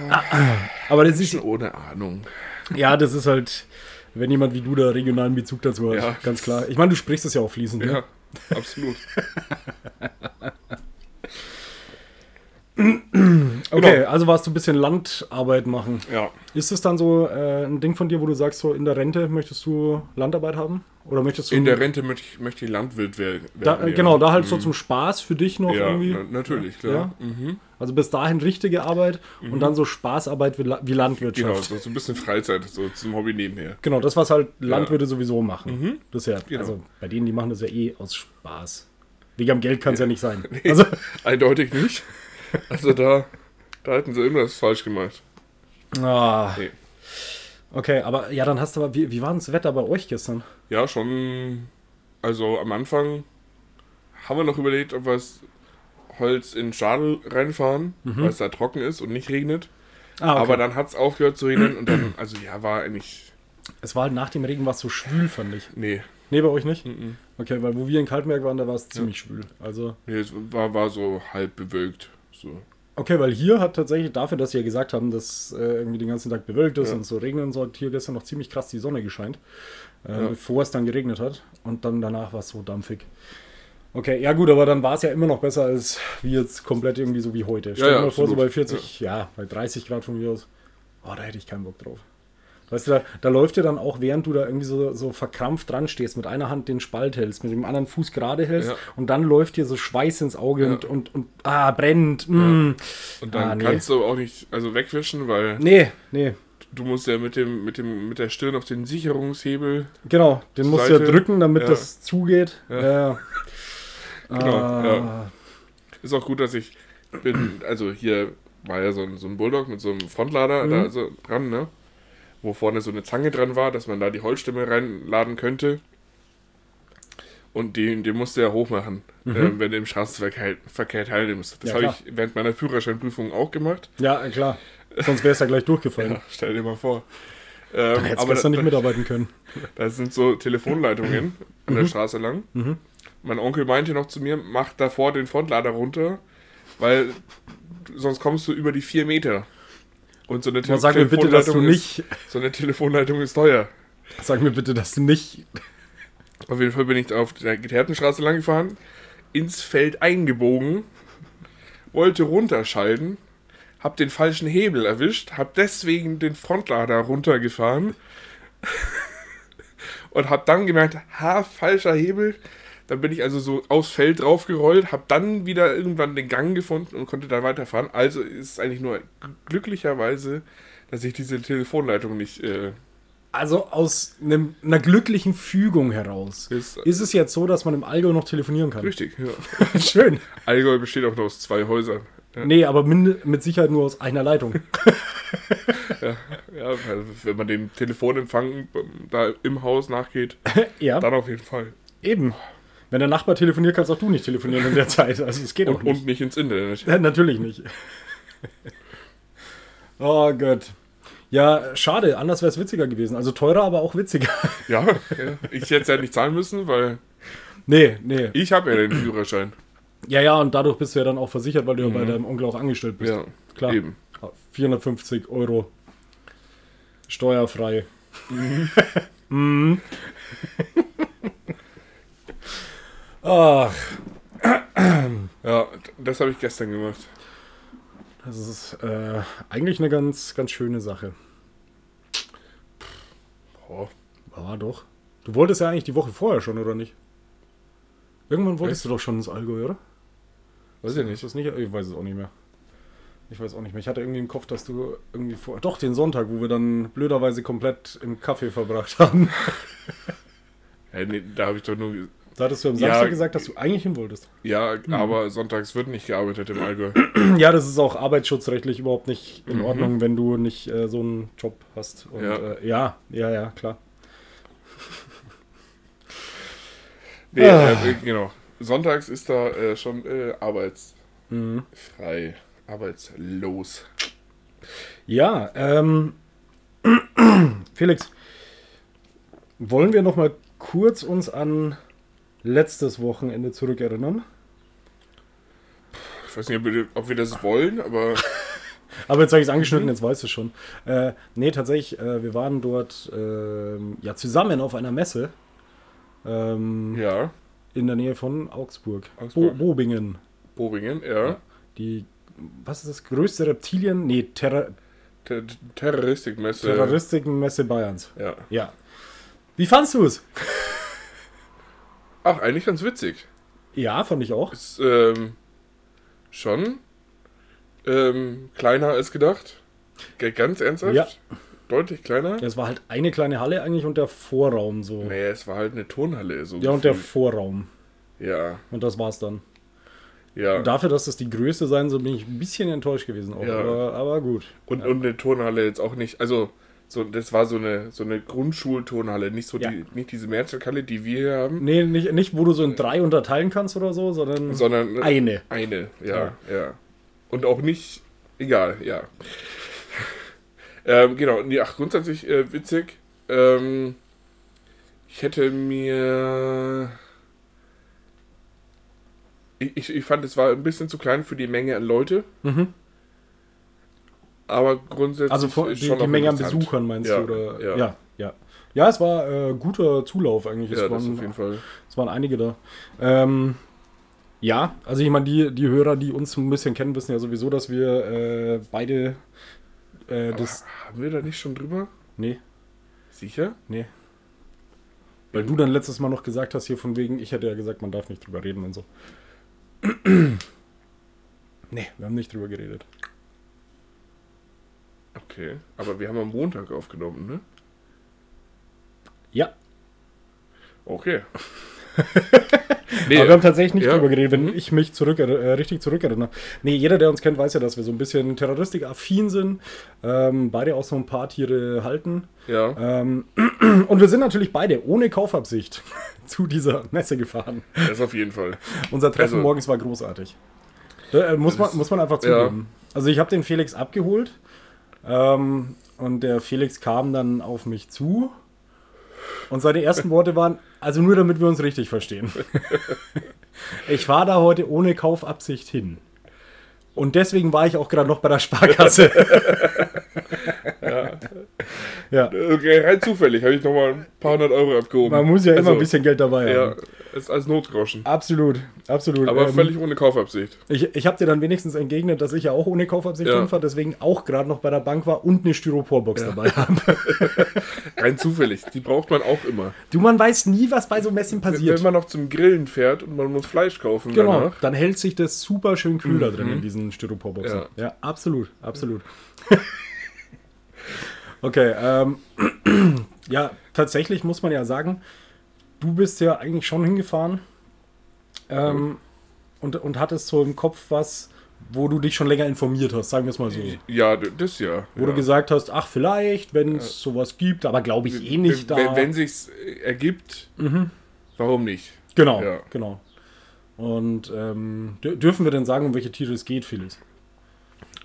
Speaker 1: Ja.
Speaker 2: Aber das ist
Speaker 1: Schon ohne Ahnung.
Speaker 2: Ja, das ist halt, wenn jemand wie du da regionalen Bezug dazu hat,
Speaker 1: Ja.
Speaker 2: ganz klar. Ich meine, du sprichst es ja auch fließend. Ne?
Speaker 1: Ja, absolut.
Speaker 2: Okay,
Speaker 1: Genau.
Speaker 2: also warst du ein bisschen Landarbeit machen.
Speaker 1: Ja.
Speaker 2: Ist es dann so äh, ein Ding von dir, wo du sagst, so in der Rente möchtest du Landarbeit haben? Oder möchtest du.
Speaker 1: In der Rente möchte ich, möchte ich Landwirt wer- werden.
Speaker 2: da, äh,
Speaker 1: ja.
Speaker 2: Genau, da halt so
Speaker 1: Mhm.
Speaker 2: zum Spaß für dich noch
Speaker 1: Ja,
Speaker 2: irgendwie.
Speaker 1: na, natürlich, klar. Mhm.
Speaker 2: Also bis dahin richtige Arbeit und dann so Spaßarbeit wie, wie
Speaker 1: Genau,
Speaker 2: Landwirtschaft.
Speaker 1: so, so ein bisschen Freizeit, so zum Hobby nebenher.
Speaker 2: Genau, das, was halt Landwirte sowieso machen. Das ist ja,
Speaker 1: Genau.
Speaker 2: also bei denen, die machen das ja eh aus Spaß. Wegen am Geld kann es ja. nicht sein. Also,
Speaker 1: Eindeutig nicht. Also da, da hätten sie irgendwas falsch gemacht.
Speaker 2: ah,
Speaker 1: Nee.
Speaker 2: okay, aber ja, dann hast du aber, wie, wie war denn das Wetter bei euch gestern?
Speaker 1: Ja, schon. Also am Anfang haben wir noch überlegt, ob wir das Holz in Schadel reinfahren, weil es da trocken ist und nicht regnet.
Speaker 2: Ah, okay.
Speaker 1: Aber dann hat es aufgehört zu regnen und dann, also ja, war eigentlich.
Speaker 2: es war halt nach dem Regen was so schwül, fand ich.
Speaker 1: Nee.
Speaker 2: Nee, bei euch nicht?
Speaker 1: Mhm.
Speaker 2: Okay, weil wo wir in Kaltmerk waren, da war es ziemlich schwül. Also,
Speaker 1: Nee, es war, war so halb bewölkt. So.
Speaker 2: okay, weil hier hat tatsächlich dafür, dass sie ja gesagt haben, dass äh, irgendwie den ganzen Tag bewölkt ist
Speaker 1: Ja.
Speaker 2: und so regnen soll, hier gestern noch ziemlich krass die Sonne gescheint, äh,
Speaker 1: Ja.
Speaker 2: bevor es dann geregnet hat. Und dann danach war es so dampfig. Okay, ja gut, aber dann war es ja immer noch besser als wie jetzt komplett irgendwie so wie heute. Stell dir
Speaker 1: ja,
Speaker 2: mal vor, so
Speaker 1: absolut.
Speaker 2: bei 40, ja. bei 30 Grad von mir aus. Oh, da hätte ich keinen Bock drauf. Weißt du, da, da läuft dir dann auch, während du da irgendwie so, so verkrampft dran stehst, mit einer Hand den Spalt hältst, mit dem anderen Fuß gerade hältst
Speaker 1: Ja.
Speaker 2: und dann läuft dir so Schweiß ins Auge
Speaker 1: Ja.
Speaker 2: und, und, und ah, brennt. Mm.
Speaker 1: Und dann
Speaker 2: Ah, nee.
Speaker 1: kannst du auch nicht also wegwischen, weil
Speaker 2: Nee, nee,
Speaker 1: du musst ja mit dem, mit dem, mit der Stirn auf den Sicherungshebel.
Speaker 2: genau. Den musst du ja
Speaker 1: Seite.
Speaker 2: drücken, damit
Speaker 1: Ja.
Speaker 2: das zugeht.
Speaker 1: Ja.
Speaker 2: Ja.
Speaker 1: Genau,
Speaker 2: Ah,
Speaker 1: ja. Ist auch gut, dass ich bin, also hier war ja so ein, so ein Bulldog mit so einem Frontlader
Speaker 2: Mhm.
Speaker 1: da so dran, ne? Wo vorne so eine Zange dran war, dass man da die Holzstimme reinladen könnte. Und den, den musst du ja hochmachen, äh, wenn du im Straßenverkehr Verkehr teilnimmst. Das
Speaker 2: Mhm. Ja,
Speaker 1: habe ich während meiner Führerscheinprüfung auch gemacht.
Speaker 2: Ja, klar. Sonst wär's ja gleich durchgefallen.
Speaker 1: Ja, stell dir mal vor. Ähm,
Speaker 2: Dann hättest du
Speaker 1: aber
Speaker 2: gestern
Speaker 1: da,
Speaker 2: nicht mitarbeiten können.
Speaker 1: da sind so Telefonleitungen an
Speaker 2: Mhm.
Speaker 1: der Straße lang. Mein Onkel meinte noch zu mir, mach davor den Frontlader runter, weil sonst kommst du über die vier Meter. Und so eine
Speaker 2: Aber sag mir bitte, dass du nicht.
Speaker 1: Ist, so eine Telefonleitung ist teuer.
Speaker 2: Sag mir bitte, dass du nicht.
Speaker 1: Auf jeden Fall bin ich auf der Geteertenstraße lang gefahren, ins Feld eingebogen, wollte runterschalten, hab den falschen Hebel erwischt, hab deswegen den Frontlader runtergefahren und hab dann gemerkt, ha, falscher Hebel. Dann bin ich also so aufs Feld draufgerollt, hab dann wieder irgendwann den Gang gefunden und konnte dann weiterfahren. Also ist es eigentlich nur glücklicherweise, dass ich diese Telefonleitung nicht äh,
Speaker 2: Also aus einem, einer glücklichen Fügung heraus.
Speaker 1: ist.
Speaker 2: Ist es jetzt so, dass man im Allgäu noch telefonieren kann?
Speaker 1: Richtig, ja.
Speaker 2: Schön.
Speaker 1: Allgäu besteht auch nur aus zwei Häusern. Ja,
Speaker 2: Nee, aber mit, Sicherheit nur aus einer Leitung.
Speaker 1: ja, ja, wenn man den Telefonempfang ähm, da im Haus nachgeht,
Speaker 2: ja,
Speaker 1: dann auf jeden Fall.
Speaker 2: eben. Wenn der Nachbar telefoniert, kannst auch du nicht telefonieren in der Zeit. Also es geht auch
Speaker 1: Und,
Speaker 2: nicht.
Speaker 1: und nicht ins Internet.
Speaker 2: Ja, natürlich nicht. oh Gott. Ja, schade. Anders wäre es witziger gewesen. Also teurer, aber auch witziger.
Speaker 1: Ja, ich hätte es ja nicht zahlen müssen, weil
Speaker 2: nee, nee.
Speaker 1: ich habe ja den Führerschein.
Speaker 2: Ja, ja, und dadurch bist du ja dann auch versichert, weil du ja bei deinem Onkel auch angestellt bist.
Speaker 1: Ja,
Speaker 2: Klar.
Speaker 1: eben.
Speaker 2: 450 Euro. Steuerfrei. Mhm. Ach,
Speaker 1: Ja, das habe ich gestern gemacht.
Speaker 2: das ist äh, eigentlich eine ganz, ganz schöne Sache.
Speaker 1: Boah,
Speaker 2: War doch. Du wolltest ja eigentlich die Woche vorher schon, oder nicht? Irgendwann wolltest du doch schon ins Allgäu, oder?
Speaker 1: weiß ich
Speaker 2: Ist
Speaker 1: nicht.
Speaker 2: das nicht? Ich weiß es auch nicht mehr. Ich weiß auch nicht mehr. Ich hatte irgendwie im Kopf, dass du irgendwie vor. Doch, den Sonntag, wo wir dann blöderweise komplett im Kaffee verbracht haben.
Speaker 1: Ja, nee, da habe ich doch nur.
Speaker 2: Da hattest du am
Speaker 1: Ja.
Speaker 2: Samstag gesagt, dass du eigentlich hin wolltest.
Speaker 1: Ja,
Speaker 2: Mhm.
Speaker 1: aber sonntags wird nicht gearbeitet im Allgäu.
Speaker 2: Ja, das ist auch arbeitsschutzrechtlich überhaupt nicht in
Speaker 1: Mhm.
Speaker 2: Ordnung, wenn du nicht äh, so einen Job hast. Und,
Speaker 1: Ja.
Speaker 2: Äh, ja, ja, ja, klar.
Speaker 1: Nee,
Speaker 2: Ah.
Speaker 1: äh, genau. Sonntags ist da äh, schon äh, arbeitsfrei,
Speaker 2: Mhm.
Speaker 1: arbeitslos.
Speaker 2: Ja, ähm, Felix, wollen wir noch mal kurz uns an letztes Wochenende zurückerinnern?
Speaker 1: Ich weiß nicht, ob wir, das wollen, aber
Speaker 2: Aber jetzt habe ich es angeschnitten, jetzt weißt du schon. Äh, nee, tatsächlich, äh, wir waren dort ähm, ja, zusammen auf einer Messe ähm,
Speaker 1: ja,
Speaker 2: in der Nähe von Augsburg.
Speaker 1: Augsburg.
Speaker 2: Bo Bobingen.
Speaker 1: Bobingen, ja.
Speaker 2: Die, was ist das größte Reptilien? Nee, Terra
Speaker 1: Ter Terroristikmesse.
Speaker 2: Terroristikenmesse Bayerns.
Speaker 1: Ja.
Speaker 2: Ja. Wie fandst du es?
Speaker 1: Ach, eigentlich ganz witzig.
Speaker 2: Ja, fand ich auch.
Speaker 1: Ist ähm, schon ähm, kleiner als gedacht. Ganz ernsthaft?
Speaker 2: Ja.
Speaker 1: Deutlich kleiner?
Speaker 2: Es war halt eine kleine Halle eigentlich und der Vorraum so.
Speaker 1: Nee, es war halt eine Turnhalle. So
Speaker 2: Ja, und der
Speaker 1: gefühlt.
Speaker 2: Vorraum.
Speaker 1: ja,
Speaker 2: Und das war's dann.
Speaker 1: ja.
Speaker 2: Und dafür, dass das die Größe sein soll, bin ich ein bisschen enttäuscht gewesen. Auch.
Speaker 1: Ja.
Speaker 2: Aber, aber gut.
Speaker 1: Und, und eine Turnhalle jetzt auch nicht, also so, das war so eine, so eine Grundschulturnhalle, nicht so
Speaker 2: Ja.
Speaker 1: die, nicht diese Mehrzweckhalle, die wir hier haben,
Speaker 2: Nee, nicht, nicht wo du so in drei unterteilen kannst oder so, sondern
Speaker 1: sondern
Speaker 2: eine.
Speaker 1: Eine, ja, ja. Und auch nicht, egal, ja. ähm, genau, nee, ach, grundsätzlich äh, witzig. Ähm, ich hätte mir. Ich, ich, ich fand, es war ein bisschen zu klein für die Menge an Leute.
Speaker 2: Mhm.
Speaker 1: Aber grundsätzlich.
Speaker 2: Also
Speaker 1: ist
Speaker 2: die,
Speaker 1: schon
Speaker 2: die Menge an. Besuchern meinst
Speaker 1: Ja,
Speaker 2: du? Oder?
Speaker 1: ja.
Speaker 2: ja, ja. Ja, es war äh, guter Zulauf eigentlich. Es,
Speaker 1: Ja, das auf jeden
Speaker 2: waren,
Speaker 1: Fall.
Speaker 2: es waren einige da. Ähm, ja, also ich meine, die, die Hörer, die uns ein bisschen kennen, wissen ja sowieso, dass wir äh, beide äh, das.
Speaker 1: Aber haben wir da nicht schon drüber?
Speaker 2: Nee,
Speaker 1: Sicher?
Speaker 2: nee. Weil du dann letztes Mal noch gesagt hast, hier von wegen, ich hätte ja gesagt, man darf nicht drüber reden und so. nee, wir haben nicht drüber geredet.
Speaker 1: Okay. Aber wir haben am Montag aufgenommen, ne?
Speaker 2: Ja,
Speaker 1: Okay.
Speaker 2: Aber wir haben tatsächlich nicht
Speaker 1: Ja.
Speaker 2: drüber geredet, wenn ich mich zurück, äh, richtig zurückerinnere. Nee, jeder, der uns kennt, weiß ja, dass wir so ein bisschen terroristikaffin sind. Ähm, beide auch so ein paar Tiere halten.
Speaker 1: ja.
Speaker 2: Ähm, und wir sind natürlich beide ohne Kaufabsicht zu dieser Messe gefahren.
Speaker 1: Das auf jeden Fall.
Speaker 2: Unser Treffen
Speaker 1: Also-
Speaker 2: morgens war großartig. Da, äh, muss, man, muss man einfach
Speaker 1: ja.
Speaker 2: zugeben. Also ich habe den Felix abgeholt ähm, und der Felix kam dann auf mich zu und seine ersten Worte waren, also nur damit wir uns richtig verstehen. ich war da heute ohne Kaufabsicht hin. Und deswegen war ich auch gerade noch bei der Sparkasse. ja.
Speaker 1: Okay, rein zufällig habe ich nochmal ein paar hundert Euro abgehoben.
Speaker 2: Man muss ja immer
Speaker 1: Also,
Speaker 2: ein bisschen Geld dabei
Speaker 1: Ja,
Speaker 2: haben.
Speaker 1: ist als Notgroschen.
Speaker 2: Absolut, absolut.
Speaker 1: Aber
Speaker 2: Ähm,
Speaker 1: völlig ohne Kaufabsicht.
Speaker 2: Ich, ich habe dir dann wenigstens entgegnet, dass ich ja auch ohne Kaufabsicht
Speaker 1: Ja.
Speaker 2: hinfahre, deswegen auch gerade noch bei der Bank war und eine Styroporbox dabei habe.
Speaker 1: Rein zufällig. Die braucht man auch immer.
Speaker 2: Du, man weiß nie, was bei so Messen
Speaker 1: Wenn
Speaker 2: passiert.
Speaker 1: man noch zum Grillen fährt und man muss Fleisch kaufen
Speaker 2: Genau,
Speaker 1: danach.
Speaker 2: dann hält sich das super schön kühl da drin in diesen Styroporboxen.
Speaker 1: Ja.
Speaker 2: Ja, absolut, absolut. okay, ähm, ja, tatsächlich muss man ja sagen, du bist ja eigentlich schon hingefahren ähm, und, und hattest so im Kopf was, wo du dich schon länger informiert hast, sagen wir es mal so.
Speaker 1: Ja, das ja.
Speaker 2: Wo
Speaker 1: ja.
Speaker 2: du gesagt hast, ach vielleicht, wenn es sowas gibt, aber glaube ich eh nicht da.
Speaker 1: Wenn, wenn sich's äh, ergibt, warum nicht?
Speaker 2: genau,
Speaker 1: Ja.
Speaker 2: genau. Und ähm, dür- dürfen wir denn sagen, um welche Tiere es geht, Felix?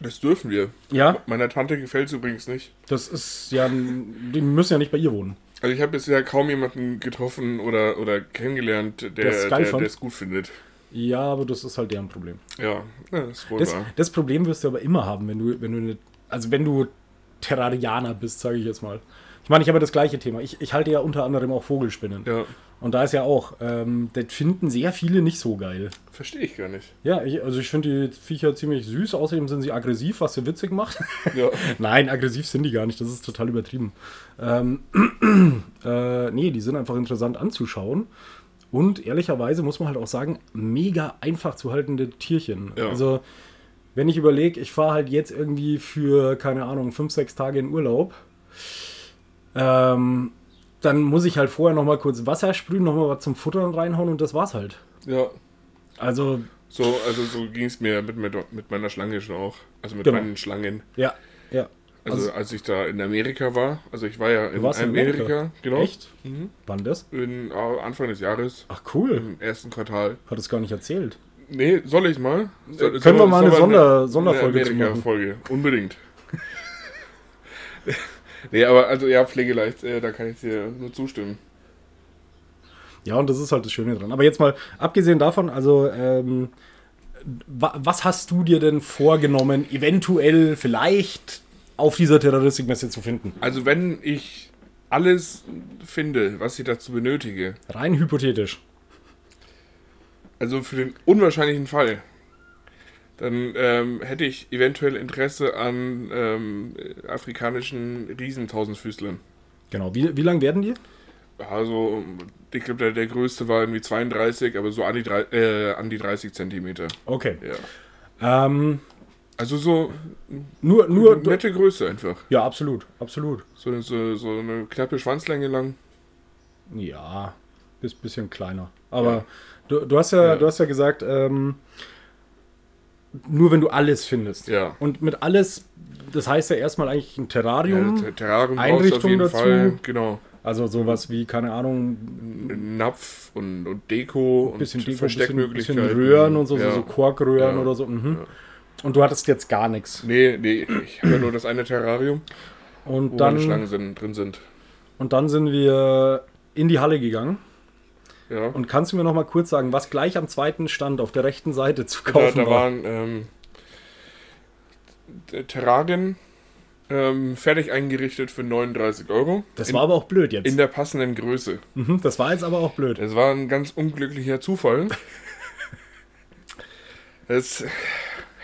Speaker 1: Das dürfen wir.
Speaker 2: Ja,
Speaker 1: Meiner Tante gefällt es übrigens nicht.
Speaker 2: das ist ja, die müssen ja nicht bei ihr wohnen.
Speaker 1: Also ich habe bisher kaum jemanden getroffen oder, oder kennengelernt, der,
Speaker 2: es
Speaker 1: gut findet.
Speaker 2: Ja, aber das ist halt deren Problem.
Speaker 1: Ja, ja, das ist wohl
Speaker 2: Das,
Speaker 1: wahr.
Speaker 2: das Problem wirst du aber immer haben, wenn du, wenn du eine, also wenn du Terrarianer bist, sage ich jetzt mal. Ich meine, ich habe das gleiche Thema. Ich, ich halte ja unter anderem auch Vogelspinnen.
Speaker 1: Ja,
Speaker 2: Und da ist ja auch, ähm, das finden sehr viele nicht so geil.
Speaker 1: verstehe ich gar nicht.
Speaker 2: Ja, ich, also ich finde die Viecher ziemlich süß. Außerdem sind sie aggressiv, was sie witzig macht.
Speaker 1: Ja,
Speaker 2: Nein, aggressiv sind die gar nicht. Das ist total übertrieben. Ähm, äh, nee, die sind einfach interessant anzuschauen. Und ehrlicherweise muss man halt auch sagen, mega einfach zu haltende Tierchen.
Speaker 1: Ja.
Speaker 2: Also, wenn ich überlege, ich fahre halt jetzt irgendwie für, keine Ahnung, fünf, sechs Tage in Urlaub, ähm, dann muss ich halt vorher nochmal kurz Wasser sprühen, nochmal was zum Futtern reinhauen und das war's halt.
Speaker 1: ja.
Speaker 2: Also,
Speaker 1: So, also so ging es mir mit, mit, mit meiner Schlange schon auch. Also mit
Speaker 2: Genau.
Speaker 1: meinen Schlangen.
Speaker 2: ja, ja.
Speaker 1: Also,
Speaker 2: Also-
Speaker 1: als ich da in Amerika war, also ich war ja in
Speaker 2: warst in
Speaker 1: Amerika,
Speaker 2: Amerika?
Speaker 1: genau.
Speaker 2: Echt?
Speaker 1: Mhm.
Speaker 2: Wann das?
Speaker 1: In, äh, Anfang des Jahres,
Speaker 2: Ach, cool.
Speaker 1: im ersten Quartal.
Speaker 2: Hat es gar nicht erzählt.
Speaker 1: Nee, soll ich mal? Soll,
Speaker 2: Äh, können wir mal eine
Speaker 1: soll
Speaker 2: Sonder-
Speaker 1: eine
Speaker 2: Sonderfolge zu machen?
Speaker 1: Amerika-Folge, unbedingt. Nee, aber also ja, pflegeleicht, äh, da kann ich dir nur zustimmen.
Speaker 2: Ja, und das ist halt das Schöne dran. Aber jetzt mal, abgesehen davon, also, ähm, wa was hast du dir denn vorgenommen, eventuell vielleicht auf dieser Terroristikmesse zu finden?
Speaker 1: Also wenn ich alles finde, was ich dazu benötige,
Speaker 2: Rein hypothetisch.
Speaker 1: also für den unwahrscheinlichen Fall, dann ähm, hätte ich eventuell Interesse an ähm, afrikanischen Riesentausendfüßlern.
Speaker 2: Genau. Wie, wie lang werden die?
Speaker 1: Also, ich glaube, der, der größte war irgendwie 32, aber so an die, äh, an die 30 Zentimeter.
Speaker 2: Okay.
Speaker 1: Ja.
Speaker 2: Ähm,
Speaker 1: Also so
Speaker 2: nur, nur,
Speaker 1: eine nette Größe einfach.
Speaker 2: ja, absolut, absolut.
Speaker 1: So, eine- so, so eine knappe Schwanzlänge lang.
Speaker 2: Ja, bis bisschen kleiner. Aber
Speaker 1: Ja.
Speaker 2: du, du hast ja,
Speaker 1: Ja.
Speaker 2: du hast ja gesagt, ähm, nur wenn du alles findest.
Speaker 1: Ja.
Speaker 2: Und mit alles, das heißt ja erstmal eigentlich ein Terrarium.
Speaker 1: Ja, Ter- Terrarium brauchst du
Speaker 2: Einrichtung
Speaker 1: auf jeden
Speaker 2: dazu.
Speaker 1: Fall. Genau.
Speaker 2: Also sowas wie, keine Ahnung,
Speaker 1: Napf und, und Deko und
Speaker 2: bisschen Deko, bisschen,
Speaker 1: Versteckmöglichkeiten.
Speaker 2: bisschen Röhren und so,
Speaker 1: ja.
Speaker 2: so, Korkröhren
Speaker 1: Ja.
Speaker 2: oder so. Mhm. Und du hattest jetzt gar nichts.
Speaker 1: Nee, nee, ich habe ja nur das eine Terrarium,
Speaker 2: Und
Speaker 1: wo meine
Speaker 2: dann,
Speaker 1: Schlangen sind, drin sind.
Speaker 2: und dann sind wir in die Halle gegangen.
Speaker 1: Ja.
Speaker 2: Und kannst du mir noch mal kurz sagen, was gleich am zweiten Stand auf der rechten Seite zu
Speaker 1: da,
Speaker 2: kaufen
Speaker 1: da
Speaker 2: war?
Speaker 1: waren ähm, Terrarien ähm, fertig eingerichtet für 39 Euro.
Speaker 2: Das
Speaker 1: in,
Speaker 2: war aber auch blöd jetzt.
Speaker 1: in der passenden Größe.
Speaker 2: Mhm, das war jetzt aber auch blöd.
Speaker 1: Das war ein ganz unglücklicher Zufall. Das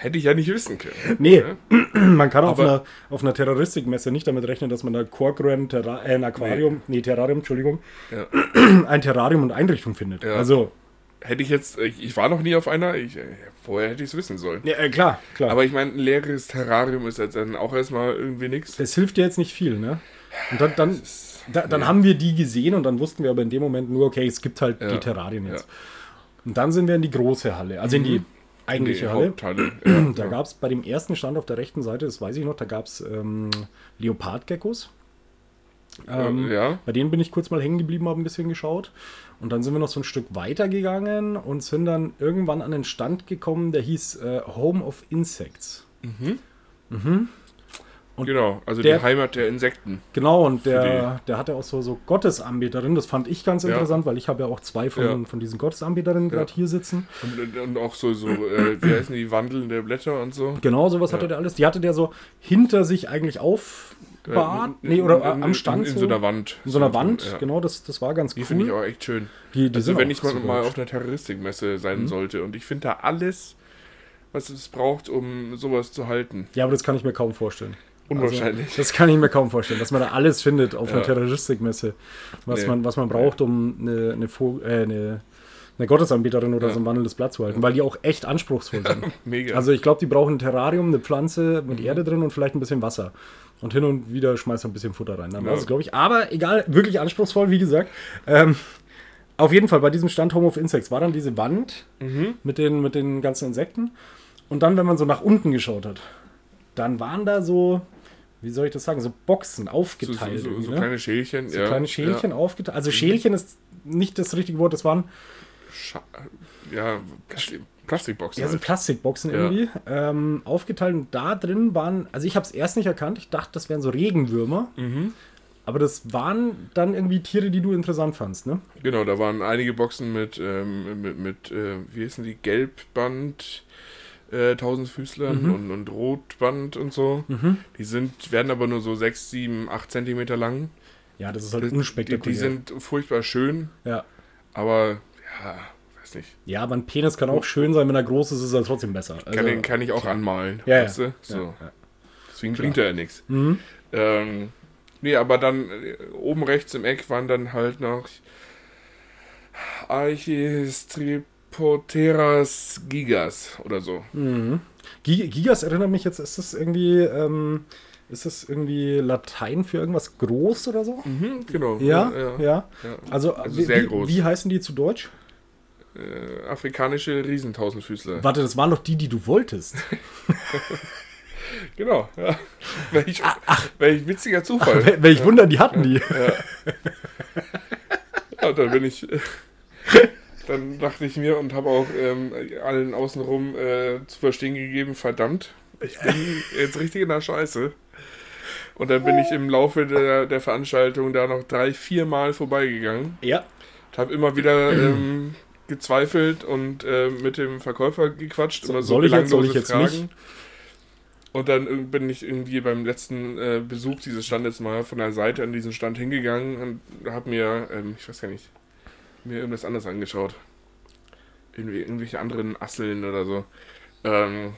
Speaker 1: hätte ich ja nicht wissen können.
Speaker 2: Nee, man kann auf einer, auf einer Terroristikmesse nicht damit rechnen, dass man da Korkröhren, Terra äh, ein Aquarium, nee. Terrarium, Entschuldigung,
Speaker 1: Ja.
Speaker 2: ein Terrarium und Einrichtung findet.
Speaker 1: Ja.
Speaker 2: Also,
Speaker 1: Hätte ich jetzt, ich, ich war noch nie auf einer, ich, vorher hätte ich es wissen sollen.
Speaker 2: ja, äh, klar, klar.
Speaker 1: Aber ich meine, ein leeres Terrarium ist jetzt dann auch erstmal irgendwie nichts.
Speaker 2: das hilft dir jetzt nicht viel, ne? Und dann, dann, da, dann haben wir die gesehen und dann wussten wir aber in dem Moment nur, okay, es gibt halt
Speaker 1: Ja.
Speaker 2: die Terrarien jetzt. Und dann sind wir in die große Halle, also in die eigentliche Halle.
Speaker 1: Haupthalle. Ja,
Speaker 2: Da
Speaker 1: ja.
Speaker 2: gab es bei dem ersten Stand auf der rechten Seite, das weiß ich noch, da gab es ähm, Leopardgeckos. Ähm,
Speaker 1: ja.
Speaker 2: Bei denen bin ich kurz mal hängen geblieben, habe ein bisschen geschaut. Und dann sind wir noch so ein Stück weiter gegangen und sind dann irgendwann an einen Stand gekommen, der hieß äh, Home of Insects. Und
Speaker 1: Genau, also
Speaker 2: der-
Speaker 1: die Heimat der Insekten.
Speaker 2: Genau, und der, der hatte auch so, so Gottesanbeterinnen. Das fand ich ganz
Speaker 1: Ja.
Speaker 2: interessant, weil ich habe ja auch zwei von,
Speaker 1: Ja.
Speaker 2: von diesen Gottesanbeterinnen gerade hier sitzen.
Speaker 1: Und, und auch so, so äh, wie heißen die, wandelnde Blätter und so.
Speaker 2: Genau, sowas hatte der alles. Die hatte der so hinter sich eigentlich aufbahrt.
Speaker 1: Äh,
Speaker 2: nee, oder
Speaker 1: in, in,
Speaker 2: am Stand.
Speaker 1: In, in so einer Wand.
Speaker 2: In so einer Wand,
Speaker 1: Ja.
Speaker 2: genau, das, das war ganz
Speaker 1: Die finde ich
Speaker 2: cool.
Speaker 1: auch echt schön.
Speaker 2: Die, die
Speaker 1: Also wenn ich mal, mal auf einer Terroristikmesse sein
Speaker 2: Mhm.
Speaker 1: sollte und ich finde da alles, was es braucht, um sowas zu halten.
Speaker 2: Ja, aber das kann ich mir kaum vorstellen.
Speaker 1: Unwahrscheinlich.
Speaker 2: Also, das kann ich mir kaum vorstellen, dass man da alles findet auf einer
Speaker 1: Ja.
Speaker 2: Terroristikmesse, was,
Speaker 1: Nee.
Speaker 2: man, was man braucht, um eine, eine, Vo- äh, eine, eine Gottesanbeterin oder
Speaker 1: Ja.
Speaker 2: so ein wandelndes Blatt zu halten, weil die auch echt anspruchsvoll sind.
Speaker 1: Mega.
Speaker 2: Also ich glaube, die brauchen ein Terrarium, eine Pflanze mit
Speaker 1: Mhm.
Speaker 2: Erde drin und vielleicht ein bisschen Wasser. Und hin und wieder schmeißt er ein bisschen Futter rein. Dann
Speaker 1: Ja.
Speaker 2: war es, glaube ich. Aber egal, wirklich anspruchsvoll, wie gesagt. Ähm, auf jeden Fall, bei diesem Stand Home of Insects war dann diese Wand
Speaker 1: Mhm.
Speaker 2: mit, den, mit den ganzen Insekten. Und dann, wenn man so nach unten geschaut hat, dann waren da so, wie soll ich das sagen, so Boxen
Speaker 1: so,
Speaker 2: aufgeteilt.
Speaker 1: so, so,
Speaker 2: irgendwie,
Speaker 1: so
Speaker 2: ne?
Speaker 1: kleine Schälchen.
Speaker 2: so
Speaker 1: ja,
Speaker 2: kleine Schälchen
Speaker 1: Ja,
Speaker 2: aufgeteilt. Also Schälchen ist nicht das richtige Wort, das waren
Speaker 1: Scha ja Plastik Plastikboxen.
Speaker 2: Ja, so
Speaker 1: halt.
Speaker 2: Plastikboxen
Speaker 1: Ja.
Speaker 2: irgendwie ähm, aufgeteilt und da drin waren, also ich habe es erst nicht erkannt, ich dachte, das wären so Regenwürmer,
Speaker 1: Mhm.
Speaker 2: aber das waren dann irgendwie Tiere, die du interessant fandst, ne?
Speaker 1: Genau, da waren einige Boxen mit, ähm, mit, mit äh, wie heißen die, Gelbband, äh, Tausendfüßlern
Speaker 2: Mhm.
Speaker 1: und, und Rotband und so. Die sind, werden aber nur so 6, 7, 8 Zentimeter lang.
Speaker 2: Ja, das ist halt
Speaker 1: Die, die
Speaker 2: unspektakulär.
Speaker 1: sind furchtbar schön,
Speaker 2: ja.
Speaker 1: aber ja, weiß nicht.
Speaker 2: ja, aber ein Penis kann auch schön sein, wenn er groß ist, ist er trotzdem besser. Also,
Speaker 1: Kann, den, kann ich auch anmalen.
Speaker 2: Ja, ja.
Speaker 1: weißt du? So.
Speaker 2: ja, ja.
Speaker 1: Deswegen bringt er ja nichts.
Speaker 2: Mhm.
Speaker 1: Ähm, nee, aber dann äh, oben rechts im Eck waren dann halt noch Archistripoteras gigas oder so.
Speaker 2: Mhm. Gi- Gigas erinnert mich jetzt, ist das irgendwie, ähm, ist das irgendwie Latein für irgendwas groß oder so?
Speaker 1: Mhm, genau.
Speaker 2: Ja, ja.
Speaker 1: ja.
Speaker 2: Also,
Speaker 1: Also
Speaker 2: wie,
Speaker 1: sehr
Speaker 2: wie,
Speaker 1: groß.
Speaker 2: wie heißen die zu Deutsch?
Speaker 1: Äh, afrikanische Riesentausendfüßler.
Speaker 2: Warte, das waren doch die, die du wolltest.
Speaker 1: Genau, ja. Welch,
Speaker 2: Ah,
Speaker 1: welch witziger Zufall.
Speaker 2: Wel- Welch Wunder, die hatten die.
Speaker 1: Ja, dann bin ich. Dann dachte ich mir und habe auch ähm, allen außenrum äh, zu verstehen gegeben, verdammt, ich bin jetzt richtig in der Scheiße. Und dann bin ich im Laufe der, der Veranstaltung da noch drei, vier Mal vorbeigegangen.
Speaker 2: Ja.
Speaker 1: Habe immer wieder ähm, gezweifelt und äh, mit dem Verkäufer gequatscht. Immer so
Speaker 2: soll ich jetzt, soll ich jetzt nicht?
Speaker 1: Und dann bin ich irgendwie beim letzten äh, Besuch dieses Standes mal von der Seite an diesen Stand hingegangen und habe mir, ähm, ich weiß gar nicht, mir irgendwas anderes angeschaut. Irgendwie, irgendwelche anderen Asseln oder so. Ähm,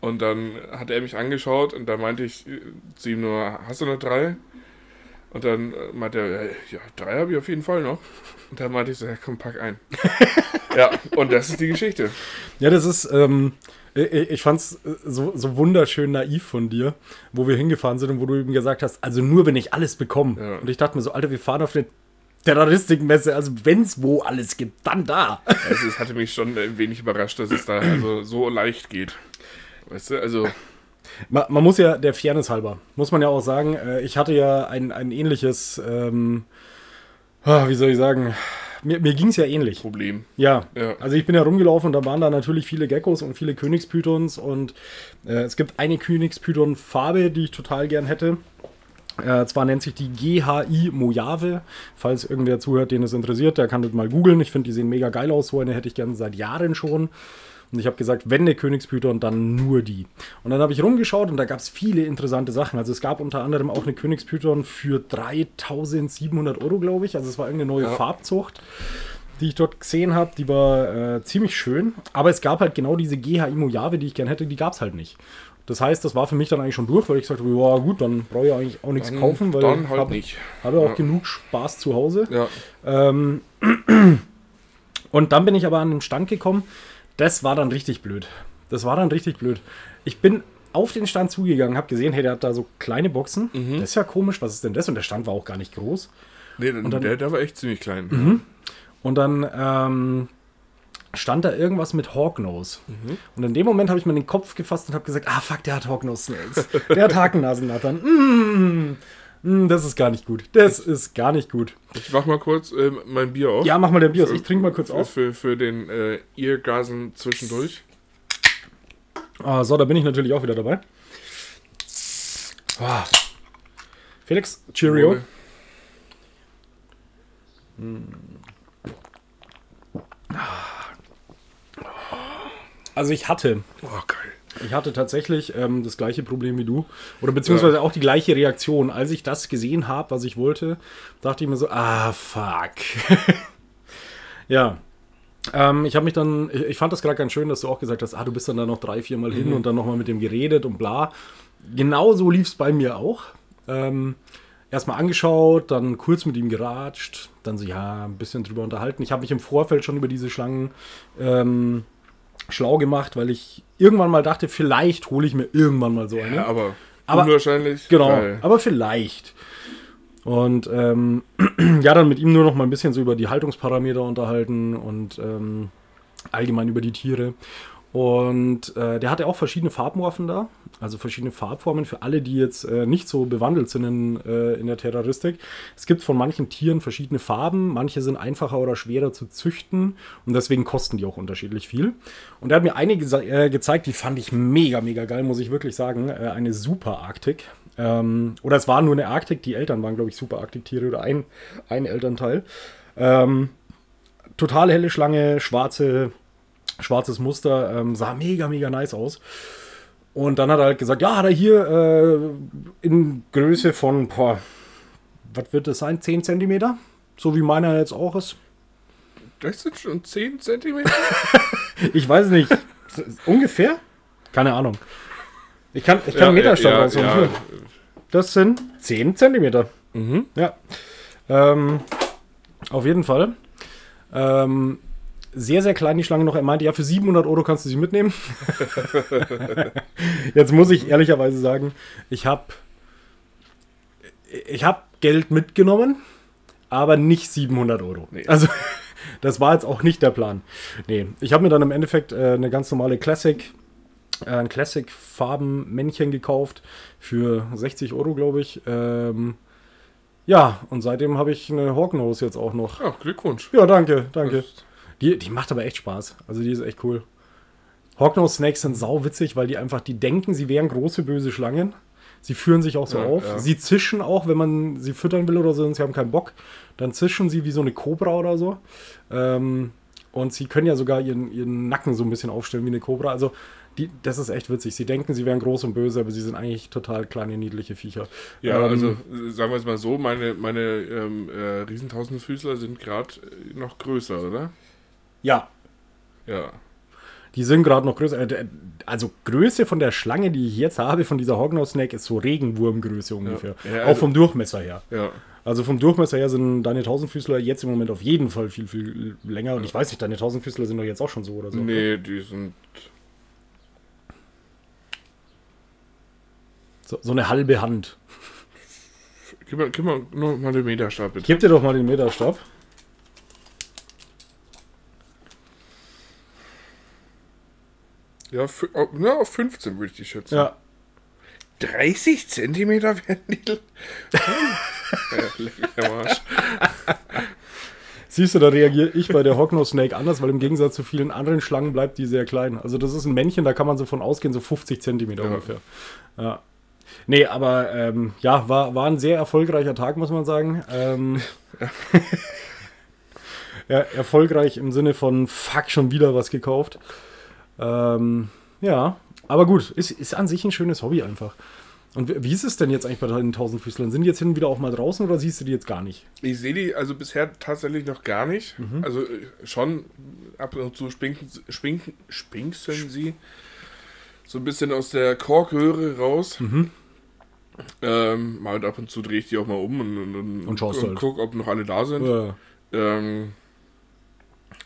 Speaker 1: und dann hat er mich angeschaut und da meinte ich äh, zu ihm nur, hast du noch drei? Und dann äh, meinte er, äh, ja, drei habe ich auf jeden Fall noch. Und dann meinte ich so, ja komm, pack ein. ja, und das ist die Geschichte.
Speaker 2: Ja, das ist, ähm, ich, ich fand's so, so wunderschön naiv von dir, wo wir hingefahren sind und wo du eben gesagt hast, also nur wenn ich alles bekomme.
Speaker 1: Ja.
Speaker 2: Und ich dachte mir so, Alter, wir fahren auf eine Terroristikmesse, also wenn's wo alles gibt, dann da.
Speaker 1: Also es hatte mich schon ein wenig überrascht, dass es da also so leicht geht. Weißt du, also
Speaker 2: Man, man muss ja, der Fairness halber, muss man ja auch sagen, äh, ich hatte ja ein, ein ähnliches, ähm, ah, wie soll ich sagen, mir, mir ging es ja ähnlich.
Speaker 1: Problem.
Speaker 2: Ja.
Speaker 1: Ja.
Speaker 2: also ich bin ja rumgelaufen und da waren da natürlich viele Geckos und viele Königspythons und äh, es gibt eine Königspython-Farbe, die ich total gern hätte. Äh, zwar nennt sich die GHI Mojave. Falls irgendwer zuhört, den es interessiert, der kann das mal googeln. Ich finde, die sehen mega geil aus. So eine hätte ich gern seit Jahren schon. Und ich habe gesagt, wenn eine Königspython, dann nur die. Und dann habe ich rumgeschaut und da gab es viele interessante Sachen. Also es gab unter anderem auch eine Königspython für 3700 Euro, glaube ich. Also es war irgendeine neue
Speaker 1: Ja.
Speaker 2: Farbzucht, die ich dort gesehen habe. Die war äh, ziemlich schön. Aber es gab halt genau diese GHI Mojave, die ich gern hätte, die gab es halt nicht. Das heißt, das war für mich dann eigentlich schon durch, weil ich sagte, ja gut, dann brauche ich eigentlich auch nichts
Speaker 1: Dann-
Speaker 2: kaufen, weil
Speaker 1: dann
Speaker 2: ich
Speaker 1: halt
Speaker 2: habe
Speaker 1: nicht.
Speaker 2: habe auch
Speaker 1: Ja.
Speaker 2: genug Spaß zu Hause.
Speaker 1: Ja,
Speaker 2: Ähm, und dann bin ich aber an den Stand gekommen. Das war dann richtig blöd. Das war dann richtig blöd. Ich bin auf den Stand zugegangen, habe gesehen, hey, der hat da so kleine Boxen.
Speaker 1: Mhm.
Speaker 2: Das ist ja komisch, was ist denn das? Und der Stand war auch gar nicht groß.
Speaker 1: nee, dann,
Speaker 2: dann-
Speaker 1: der, der war echt ziemlich klein.
Speaker 2: Und dann ähm, stand da irgendwas mit Hawknose.
Speaker 1: Mhm.
Speaker 2: Und in dem Moment habe ich mir den Kopf gefasst und habe gesagt, ah fuck, der hat Hawknose Snails. Der hat Hakennasennattern. Mm, mm, das ist gar nicht gut. Das ist gar nicht gut.
Speaker 1: Ich mach mal kurz äh, mein Bier auf.
Speaker 2: Ja, mach mal den Bier aus. Ich trinke mal kurz auf.
Speaker 1: für, für den äh, Eargasen zwischendurch.
Speaker 2: Ah, so, da bin ich natürlich auch wieder dabei. Ah. Felix, Cheerio.
Speaker 1: Wohl.
Speaker 2: Also ich hatte,
Speaker 1: Oh, geil.
Speaker 2: ich hatte tatsächlich ähm, das gleiche Problem wie du. Oder beziehungsweise auch die gleiche Reaktion. Als ich das gesehen habe, was ich wollte, dachte ich mir so, ah, fuck. ja. Ähm, ich habe mich dann, ich, ich fand das gerade ganz schön, dass du auch gesagt hast, ah, du bist dann da noch drei, vier Mal hin und dann nochmal mit dem geredet und bla. Genau so lief es bei mir auch. Ähm, Erstmal angeschaut, dann kurz mit ihm geratscht, dann so, ja, ein bisschen drüber unterhalten. Ich habe mich im Vorfeld schon über diese Schlangen ähm, schlau gemacht, weil ich irgendwann mal dachte, vielleicht hole ich mir irgendwann mal so eine.
Speaker 1: Ja, aber,
Speaker 2: Aber-
Speaker 1: unwahrscheinlich.
Speaker 2: Genau,
Speaker 1: Geil.
Speaker 2: aber vielleicht. Und ähm, ja, dann mit ihm nur noch mal ein bisschen so über die Haltungsparameter unterhalten und ähm, allgemein über die Tiere. Und äh, der hatte auch verschiedene Farbmorphen da, also verschiedene Farbformen für alle, die jetzt äh, nicht so bewandelt sind in, äh, in der Terroristik. Es gibt von manchen Tieren verschiedene Farben, manche sind einfacher oder schwerer zu züchten und deswegen kosten die auch unterschiedlich viel. Und er hat mir eine gesa- äh, gezeigt, die fand ich mega, mega geil, muss ich wirklich sagen. Äh, eine Super Arktik. Ähm, oder es war nur eine Arktik, die Eltern waren, glaube ich, Super Arktik-Tiere oder ein, ein Elternteil. Ähm, total helle Schlange, schwarze, schwarzes Muster, ähm, sah mega, mega nice aus. Und dann hat er halt gesagt, ja, hat er hier äh, in Größe von, boah, was wird das sein, 10 Zentimeter? So wie meiner jetzt auch ist.
Speaker 1: Das sind schon 10 Zentimeter?
Speaker 2: Ich weiß nicht, ungefähr? Keine Ahnung. Ich kann, ich kann einen Meterstand
Speaker 1: ja, ja.
Speaker 2: Das sind 10 Zentimeter.
Speaker 1: Mhm.
Speaker 2: Ja. Ähm, auf jeden Fall. Ähm, sehr, sehr klein die Schlange noch. Er meinte, ja, für 700 Euro kannst du sie mitnehmen. Jetzt muss ich ehrlicherweise sagen, ich habe ich hab Geld mitgenommen, aber nicht 700 Euro.
Speaker 1: Nee.
Speaker 2: Also, das war jetzt auch nicht der Plan. Nee, ich habe mir dann im Endeffekt äh, eine ganz normale Classic, äh, ein Classic-Farben-Männchen gekauft für 60 Euro, glaube ich. Ähm, ja, und seitdem habe ich eine Hawknose jetzt auch noch.
Speaker 1: Ja, Glückwunsch.
Speaker 2: Ja, danke, danke.
Speaker 1: Das-
Speaker 2: Die, die macht aber echt Spaß. Also die ist echt cool. Hawknose Snakes sind sau witzig, weil die einfach, die denken, sie wären große böse Schlangen. Sie führen sich auch so
Speaker 1: Ja,
Speaker 2: auf.
Speaker 1: ja.
Speaker 2: Sie zischen auch, wenn man sie füttern will oder so und sie haben keinen Bock. Dann zischen sie wie so eine Kobra oder so. Ähm, und sie können ja sogar ihren, ihren Nacken so ein bisschen aufstellen wie eine Kobra. Also die, das ist echt witzig. Sie denken, sie wären groß und böse, aber sie sind eigentlich total kleine, niedliche Viecher.
Speaker 1: Ja,
Speaker 2: Ähm,
Speaker 1: also äh, sagen wir es mal so, meine, meine ähm, äh, Riesentausendfüßler sind gerade noch größer, oder?
Speaker 2: Ja,
Speaker 1: Ja.
Speaker 2: Die sind gerade noch größer. Äh, Also Größe von der Schlange, die ich jetzt habe, von dieser Hognose Snake, ist so Regenwurmgröße ungefähr.
Speaker 1: Ja,
Speaker 2: Auch
Speaker 1: also-
Speaker 2: vom Durchmesser her.
Speaker 1: Ja.
Speaker 2: Also vom Durchmesser her sind deine Tausendfüßler jetzt im Moment auf jeden Fall viel, viel länger. Und ich weiß nicht, deine Tausendfüßler sind doch jetzt auch schon so oder so.
Speaker 1: Nee, die sind.
Speaker 2: So, so eine halbe Hand.
Speaker 1: Gib mal, gib mal nur mal den Meterstab bitte.
Speaker 2: Gib dir doch mal den Meterstab.
Speaker 1: Ja, oh, na, auf 15 würde ich die schätzen.
Speaker 2: Ja.
Speaker 1: 30 Zentimeter werden die. Arsch.
Speaker 2: Siehst du, da reagiere ich bei der Hognose Snake anders, weil im Gegensatz zu vielen anderen Schlangen bleibt die sehr klein. Also das ist ein Männchen, da kann man so von ausgehen, so 50 Zentimeter
Speaker 1: Ja.
Speaker 2: ungefähr. Ja. Nee, aber ähm, ja, war, war ein sehr erfolgreicher Tag, muss man sagen. Ähm, ja, erfolgreich im Sinne von fuck, schon wieder was gekauft. Ähm, ja, aber gut, ist, ist an sich ein schönes Hobby einfach. Und wie ist es denn jetzt eigentlich bei deinen Tausendfüßlern? Sind die jetzt hin und wieder auch mal draußen oder siehst du die jetzt gar nicht?
Speaker 1: Ich sehe die also bisher tatsächlich noch gar nicht.
Speaker 2: Mhm.
Speaker 1: Also äh, schon ab und zu spinken, spinken, spinksen sie so ein bisschen aus der Korkröhre raus.
Speaker 2: Mhm.
Speaker 1: Ähm, mal ab und zu drehe ich die auch mal um und, und, und,
Speaker 2: Und schaust halt.
Speaker 1: guck, ob noch alle da sind.
Speaker 2: Ja.
Speaker 1: Ähm,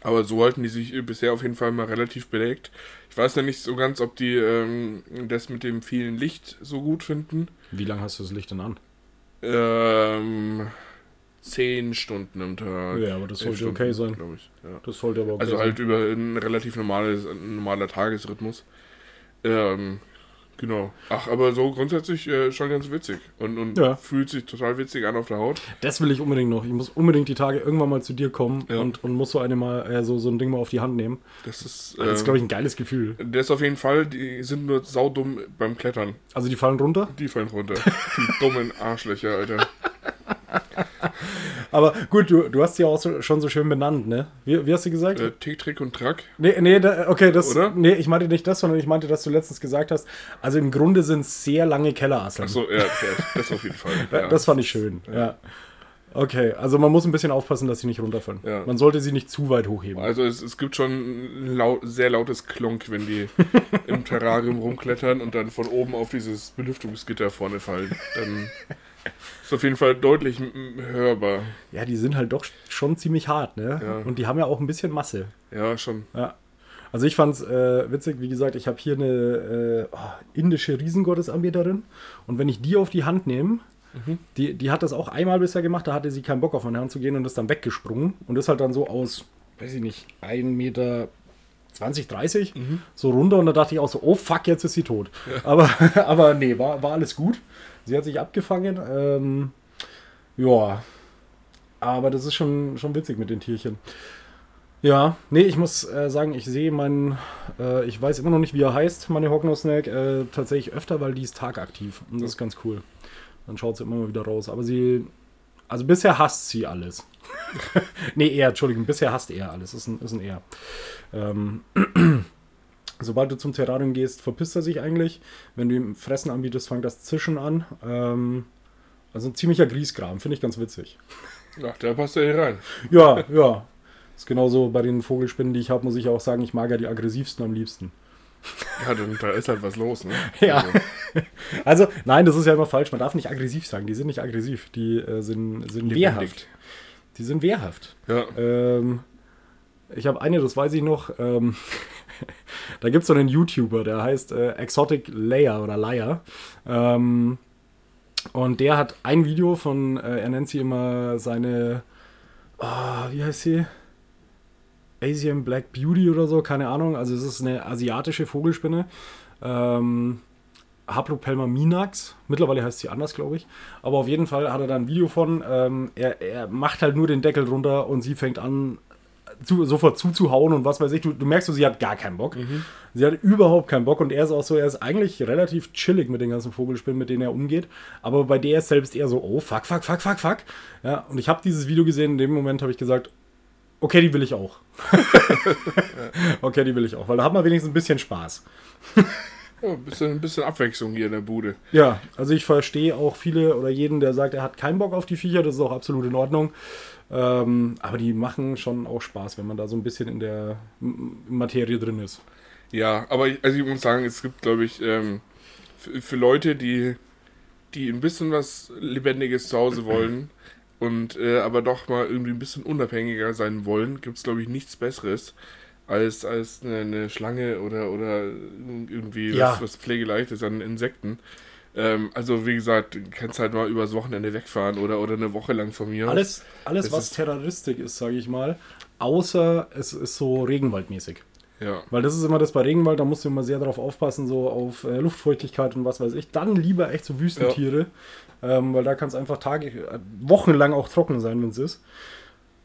Speaker 1: aber so halten die sich bisher auf jeden Fall mal relativ bedeckt. Ich weiß ja nicht so ganz, ob die ähm, das mit dem vielen Licht so gut finden.
Speaker 2: Wie lange hast du das Licht denn an?
Speaker 1: Ähm, zehn Stunden am Tag.
Speaker 2: Ja, aber das sollte okay sein.
Speaker 1: glaube ich. Ja.
Speaker 2: Das sollte aber okay
Speaker 1: Also
Speaker 2: sein.
Speaker 1: halt über ein relativ normales, ein normaler Tagesrhythmus. Ähm, genau. Ach, aber so grundsätzlich äh, schon ganz witzig. Und, und
Speaker 2: Ja.
Speaker 1: fühlt sich total witzig an auf der Haut.
Speaker 2: Das will ich unbedingt noch. Ich muss unbedingt die Tage irgendwann mal zu dir kommen
Speaker 1: Ja.
Speaker 2: und, und muss so eine mal, äh, so, so ein Ding mal auf die Hand nehmen.
Speaker 1: Das ist,
Speaker 2: Das ist, glaube ich, ein geiles Gefühl.
Speaker 1: das auf jeden Fall. Die sind nur saudumm beim Klettern.
Speaker 2: Also die fallen runter.
Speaker 1: Die fallen runter. Die dummen Arschlöcher, Alter.
Speaker 2: Aber gut, du, du hast sie auch so, schon so schön benannt, ne? Wie, wie hast du gesagt?
Speaker 1: Äh, Tick, Trick und Track.
Speaker 2: Nee, nee, da, okay, das.
Speaker 1: Oder?
Speaker 2: Nee, ich meinte nicht das, sondern ich meinte, dass du letztens gesagt hast. Also im Grunde sind es sehr lange Kellerasseln.
Speaker 1: Achso, ja, ja, das auf jeden Fall.
Speaker 2: Ja,
Speaker 1: Ja.
Speaker 2: Das fand ich schön, ja. Okay, also man muss ein bisschen aufpassen, dass sie nicht runterfallen.
Speaker 1: Ja.
Speaker 2: Man sollte sie nicht zu weit hochheben.
Speaker 1: Also es, es gibt schon ein lau sehr lautes Klonk, wenn die im Terrarium rumklettern und dann von oben auf dieses Belüftungsgitter vorne fallen. Dann ist auf jeden Fall deutlich hörbar.
Speaker 2: Ja, die sind halt doch schon ziemlich hart, ne?
Speaker 1: Ja.
Speaker 2: Und die haben ja auch ein bisschen Masse.
Speaker 1: Ja, schon.
Speaker 2: Ja. Also ich fand's äh, witzig, wie gesagt, ich habe hier eine äh, oh, indische Riesengottesanbeterin und wenn ich die auf die Hand nehme, die, die hat das auch einmal bisher gemacht, da hatte sie keinen Bock auf meine Hand zu gehen und ist dann weggesprungen und ist halt dann so aus, weiß ich nicht, 1 Meter 20, 30 so runter und da dachte ich auch so, oh fuck, jetzt ist sie tot. Aber, aber nee, war, war alles gut. Sie hat sich abgefangen. Ähm, ja, aber das ist schon, schon witzig mit den Tierchen. Ja, nee, ich muss äh, sagen, ich sehe meinen, äh, ich weiß immer noch nicht, wie er heißt, meine Hognose Snake, äh, tatsächlich öfter, weil die ist tagaktiv. Und das ist ganz cool. Dann schaut sie immer mal wieder raus. Aber sie, also bisher hasst sie alles. nee, er, Entschuldigung, bisher hasst er alles. Ist ein, ist ein Er. Ähm, sobald du zum Terrarium gehst, verpisst er sich eigentlich. Wenn du ihm Fressen anbietest, fängt das Zischen an. Ähm, also ein ziemlicher Griesgram, finde ich ganz witzig.
Speaker 1: Ach, da passt er hier rein.
Speaker 2: Ja, ja. Ist genauso bei den Vogelspinnen, die ich habe, muss ich auch sagen, ich mag ja die aggressivsten am liebsten.
Speaker 1: Ja, dann, da ist halt was los, ne?
Speaker 2: Ja.
Speaker 1: Also,
Speaker 2: Also, nein, das ist ja immer falsch. Man darf nicht aggressiv sagen. Die sind nicht aggressiv. Die äh, sind, sind wehrhaft. Die sind wehrhaft.
Speaker 1: ja.
Speaker 2: Ähm, ich habe eine, das weiß ich noch. Ähm, da gibt es so einen YouTuber, der heißt äh, Exotic Layer oder Layer. Ähm, und der hat ein Video von, äh, er nennt sie immer seine, ah, wie heißt sie? Asian Black Beauty oder so, keine Ahnung. Also es ist eine asiatische Vogelspinne. Ähm, Haplopelma minax. Mittlerweile heißt sie anders, glaube ich. Aber auf jeden Fall hat er da ein Video von. Ähm, er, er macht halt nur den Deckel runter und sie fängt an, zu, sofort zuzuhauen und was weiß ich. Du, du merkst so, sie hat gar keinen Bock. Sie hat überhaupt keinen Bock und er ist auch so, er ist eigentlich relativ chillig mit den ganzen Vogelspinnen, mit denen er umgeht. Aber bei der ist selbst eher so, oh, fuck, fuck, fuck, fuck, fuck. Ja, und ich habe dieses Video gesehen, in dem Moment habe ich gesagt, okay, die will ich auch. okay, die will ich auch, weil da hat man wenigstens ein bisschen Spaß.
Speaker 1: Ja, ein, bisschen, ein bisschen Abwechslung hier in der Bude.
Speaker 2: Ja, also ich verstehe auch viele oder jeden, der sagt, er hat keinen Bock auf die Viecher, das ist auch absolut in Ordnung. Ähm, aber die machen schon auch Spaß, wenn man da so ein bisschen in der Materie drin ist.
Speaker 1: Ja, aber ich, also ich muss sagen, es gibt, glaube ich, ähm, für, für Leute, die, die ein bisschen was Lebendiges zu Hause wollen und äh, aber doch mal irgendwie ein bisschen unabhängiger sein wollen, gibt es, glaube ich, nichts Besseres als, als eine, eine Schlange oder, oder irgendwie
Speaker 2: Ja.
Speaker 1: was, was Pflegeleichtes an Insekten. Ähm, also wie gesagt, du kannst halt mal übers Wochenende wegfahren oder, oder eine Woche lang von mir.
Speaker 2: Alles, alles
Speaker 1: Das
Speaker 2: was
Speaker 1: ist-
Speaker 2: Terroristik ist, sage ich mal, außer es ist so Regenwaldmäßig.
Speaker 1: Ja.
Speaker 2: Weil das ist immer das bei Regenwald, da musst du immer sehr darauf aufpassen, so auf äh, Luftfeuchtigkeit und was weiß ich. Dann lieber echt so Wüstentiere, ähm, weil da kann es einfach Tage, äh, wochenlang auch trocken sein, wenn es ist.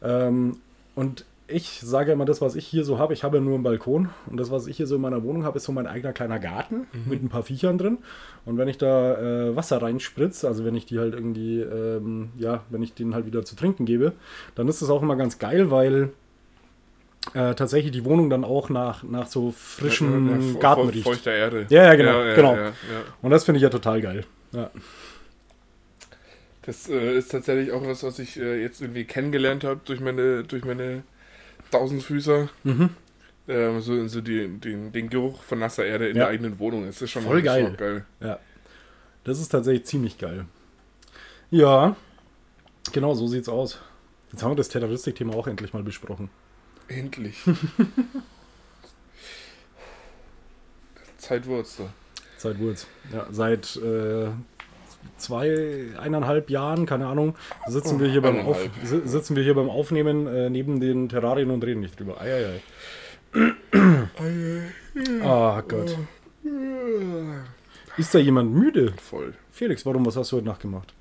Speaker 2: Ähm, und ich sage immer, das, was ich hier so habe, ich habe ja nur einen Balkon und das, was ich hier so in meiner Wohnung habe, ist so mein eigener kleiner Garten mit ein paar Viechern drin. Und wenn ich da äh, Wasser reinspritze, also wenn ich die halt irgendwie, ähm, ja, wenn ich denen halt wieder zu trinken gebe, dann ist das auch immer ganz geil, weil äh, tatsächlich die Wohnung dann auch nach, nach so frischem
Speaker 1: Ja, fe-
Speaker 2: Garten riecht.
Speaker 1: Feuchter Erde.
Speaker 2: Ja, ja, genau, genau.
Speaker 1: Ja, ja.
Speaker 2: Und das finde ich ja total geil. Ja.
Speaker 1: Das äh, ist tatsächlich auch was, was ich äh, jetzt irgendwie kennengelernt habe durch meine, durch meine Tausendfüßer.
Speaker 2: Mhm.
Speaker 1: Ähm, so so die, den, den Geruch von nasser Erde in
Speaker 2: Ja.
Speaker 1: der eigenen Wohnung. Das ist schon
Speaker 2: Voll geil.
Speaker 1: geil.
Speaker 2: ja. Das ist tatsächlich ziemlich geil. Ja, genau, so sieht's aus. Jetzt haben wir das Terroristik-Thema auch endlich mal besprochen.
Speaker 1: Endlich. Zeit wird's so.
Speaker 2: Ja, seit äh, zwei, eineinhalb Jahren, keine Ahnung, sitzen wir hier beim, Auf, sitzen wir hier beim Aufnehmen äh, neben den Terrarien und reden nicht drüber. Eieiei. Ah Gott. Ist da jemand müde?
Speaker 1: Voll.
Speaker 2: Felix, warum, was hast du heute Nacht gemacht?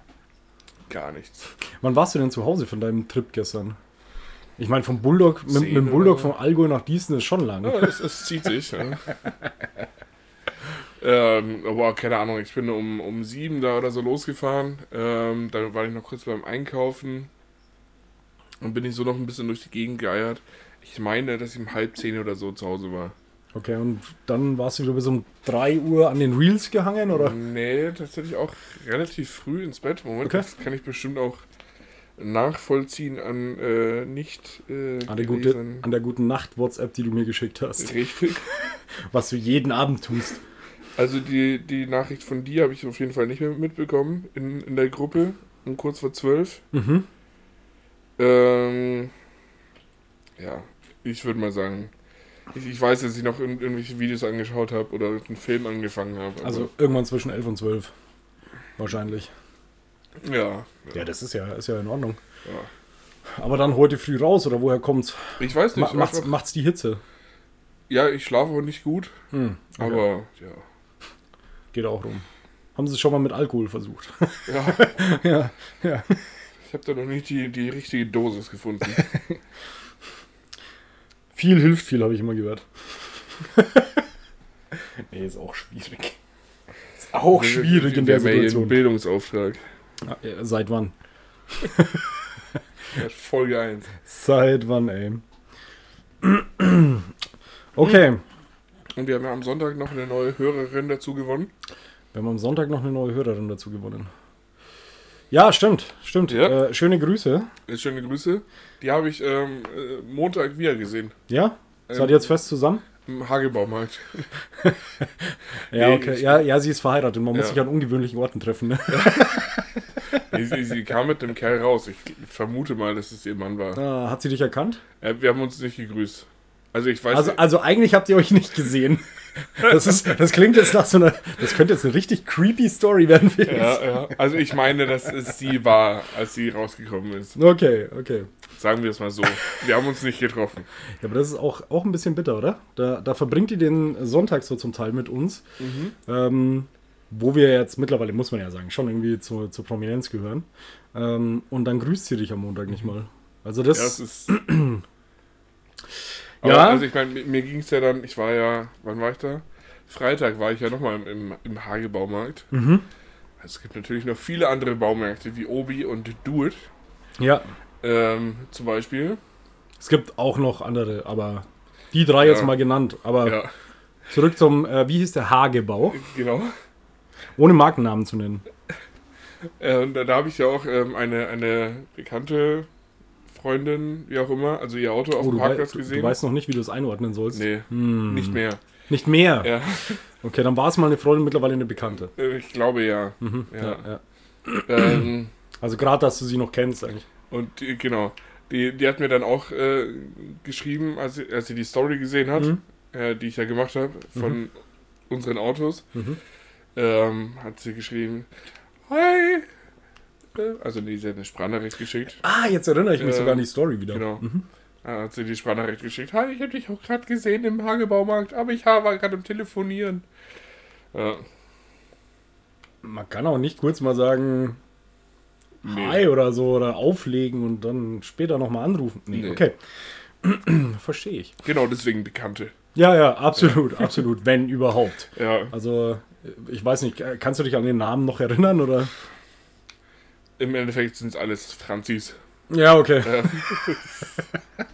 Speaker 1: Gar nichts.
Speaker 2: Wann warst du denn zu Hause von deinem Trip gestern? Ich meine, vom Bulldog, mit, mit dem Bulldog vom Allgäu nach Diesen ist schon lang.
Speaker 1: Ja, es, es zieht sich. Ja. ähm, aber keine Ahnung, ich bin um, um sieben da oder so losgefahren. Ähm, dann war ich noch kurz beim Einkaufen. Und bin ich so noch ein bisschen durch die Gegend geeiert. Ich meine, dass ich um halb zehn oder so zu Hause war.
Speaker 2: Okay, und dann warst du wieder bis um 3 Uhr an den Reels gehangen, oder?
Speaker 1: Nee, tatsächlich auch relativ früh ins Bett. Moment,
Speaker 2: Okay.
Speaker 1: das kann ich bestimmt auch nachvollziehen an äh, nicht äh,
Speaker 2: An der, gute, an der guten Nacht-WhatsApp, die du mir geschickt hast.
Speaker 1: Richtig.
Speaker 2: Was du jeden Abend tust.
Speaker 1: Also die, die Nachricht von dir habe ich auf jeden Fall nicht mehr mitbekommen in, in der Gruppe um kurz vor zwölf.
Speaker 2: Mhm.
Speaker 1: Ähm, ja, ich würde mal sagen, ich, ich weiß, dass ich noch in, irgendwelche Videos angeschaut habe oder einen Film angefangen habe.
Speaker 2: Also irgendwann zwischen 11 und 12. Wahrscheinlich.
Speaker 1: ja,
Speaker 2: Ja, das ist ja, ist ja in Ordnung.
Speaker 1: ja.
Speaker 2: Aber dann heute früh raus, oder woher kommt's?
Speaker 1: Ich weiß
Speaker 2: Ma
Speaker 1: nicht.
Speaker 2: macht's,
Speaker 1: einfach-
Speaker 2: macht's die Hitze?
Speaker 1: ja, ich schlafe auch nicht gut,
Speaker 2: Hm, okay.
Speaker 1: aber ja.
Speaker 2: Geht auch rum. Haben sie es schon mal mit Alkohol versucht?
Speaker 1: ja
Speaker 2: ja, ja.
Speaker 1: ich habe da noch nicht die, die richtige Dosis gefunden.
Speaker 2: Viel hilft viel, habe ich immer gehört. nee, ist auch schwierig. Ist auch schwierig in der
Speaker 1: einen
Speaker 2: Situation.
Speaker 1: Bildungsauftrag.
Speaker 2: Ah, Seit wann?
Speaker 1: Folge 1.
Speaker 2: Seit wann, ey? Okay.
Speaker 1: Und wir haben ja am Sonntag noch eine neue Hörerin dazu gewonnen.
Speaker 2: Wir haben am Sonntag noch eine neue Hörerin dazu gewonnen. Ja, stimmt, stimmt.
Speaker 1: Ja.
Speaker 2: Äh, schöne Grüße.
Speaker 1: Schöne Grüße. Die habe ich ähm, äh, Montag wieder gesehen.
Speaker 2: Ja? Seid
Speaker 1: Ähm,
Speaker 2: ihr jetzt fest zusammen?
Speaker 1: Im Hagebaumarkt.
Speaker 2: Ja,
Speaker 1: nee,
Speaker 2: okay.
Speaker 1: ich-
Speaker 2: Ja, ja, sie ist verheiratet. Man muss
Speaker 1: Ja.
Speaker 2: sich an ungewöhnlichen Orten treffen. Ne?
Speaker 1: sie, sie, sie kam mit dem Kerl raus. Ich vermute mal, dass es ihr Mann war.
Speaker 2: Ah, hat sie dich erkannt?
Speaker 1: Äh, wir haben uns nicht gegrüßt. Also ich weiß
Speaker 2: Also, also eigentlich habt ihr euch nicht gesehen. Das, ist, das klingt jetzt nach so einer. Das könnte jetzt eine richtig creepy Story werden.
Speaker 1: Ja, ja. Also ich meine, dass es sie war, als sie rausgekommen ist.
Speaker 2: Okay, okay.
Speaker 1: Sagen wir es mal so. Wir haben uns nicht getroffen.
Speaker 2: Ja, aber das ist auch, auch ein bisschen bitter, oder? Da, da verbringt ihr den Sonntag so zum Teil mit uns, ähm, wo wir jetzt mittlerweile, muss man ja sagen, schon irgendwie zu, zur Prominenz gehören. Ähm, und dann grüßt sie dich am Montag nicht mal. Also das,
Speaker 1: Ja, es ist. Aber,
Speaker 2: Ja.
Speaker 1: Also ich meine, mir, ging es ja dann, ich war ja, wann war ich da? Freitag war ich ja nochmal im, im, im Hagebaumarkt.
Speaker 2: Mhm.
Speaker 1: Es gibt natürlich noch viele andere Baumärkte wie Obi und Do It.
Speaker 2: Ja,
Speaker 1: Ähm, zum Beispiel.
Speaker 2: es gibt auch noch andere, aber die drei jetzt
Speaker 1: Ja.
Speaker 2: mal genannt. Aber
Speaker 1: Ja,
Speaker 2: zurück zum, äh, wie hieß der Hagebau?
Speaker 1: genau.
Speaker 2: Ohne Markennamen zu nennen.
Speaker 1: Äh, und da, da habe ich ja auch ähm, eine, eine bekannte Freundin, wie auch immer, also ihr Auto auf
Speaker 2: Oh,
Speaker 1: dem
Speaker 2: du, wei
Speaker 1: Parkplatz
Speaker 2: du,
Speaker 1: gesehen.
Speaker 2: du weißt noch nicht, wie du es einordnen sollst.
Speaker 1: nee,
Speaker 2: Hm.
Speaker 1: nicht mehr.
Speaker 2: Nicht mehr?
Speaker 1: Ja,
Speaker 2: Okay, dann war es mal eine Freundin, mittlerweile eine Bekannte.
Speaker 1: äh, ich glaube ja.
Speaker 2: Mhm.
Speaker 1: Ja.
Speaker 2: Ja. Ja,
Speaker 1: Ähm,
Speaker 2: Also gerade, dass du sie noch kennst eigentlich.
Speaker 1: und die, genau, die, die hat mir dann auch äh, geschrieben, als sie, als sie die Story gesehen hat,
Speaker 2: Mhm.
Speaker 1: äh, die ich ja gemacht habe, von unseren Autos,
Speaker 2: Mhm.
Speaker 1: ähm, hat sie geschrieben, Hi! Äh, Also sie hat eine Sprachnachricht geschickt.
Speaker 2: Ah, jetzt erinnere ich mich
Speaker 1: Ähm,
Speaker 2: sogar an die Story wieder.
Speaker 1: Genau.
Speaker 2: Mhm.
Speaker 1: Da hat sie die Sprachnachricht geschickt. Hi, ich habe dich auch gerade gesehen im Hagebaumarkt, aber ich war gerade am Telefonieren. Ja,
Speaker 2: Man kann auch nicht kurz mal sagen,
Speaker 1: nee.
Speaker 2: Hi oder so oder auflegen und dann später nochmal anrufen. Nee,
Speaker 1: Nee.
Speaker 2: okay. Verstehe ich.
Speaker 1: Genau deswegen Bekannte.
Speaker 2: Ja, ja, absolut, absolut, wenn überhaupt.
Speaker 1: Ja,
Speaker 2: Also, ich weiß nicht, kannst du dich an den Namen noch erinnern oder?
Speaker 1: Im Endeffekt sind es alles Franzis.
Speaker 2: Ja, okay.
Speaker 1: Ja.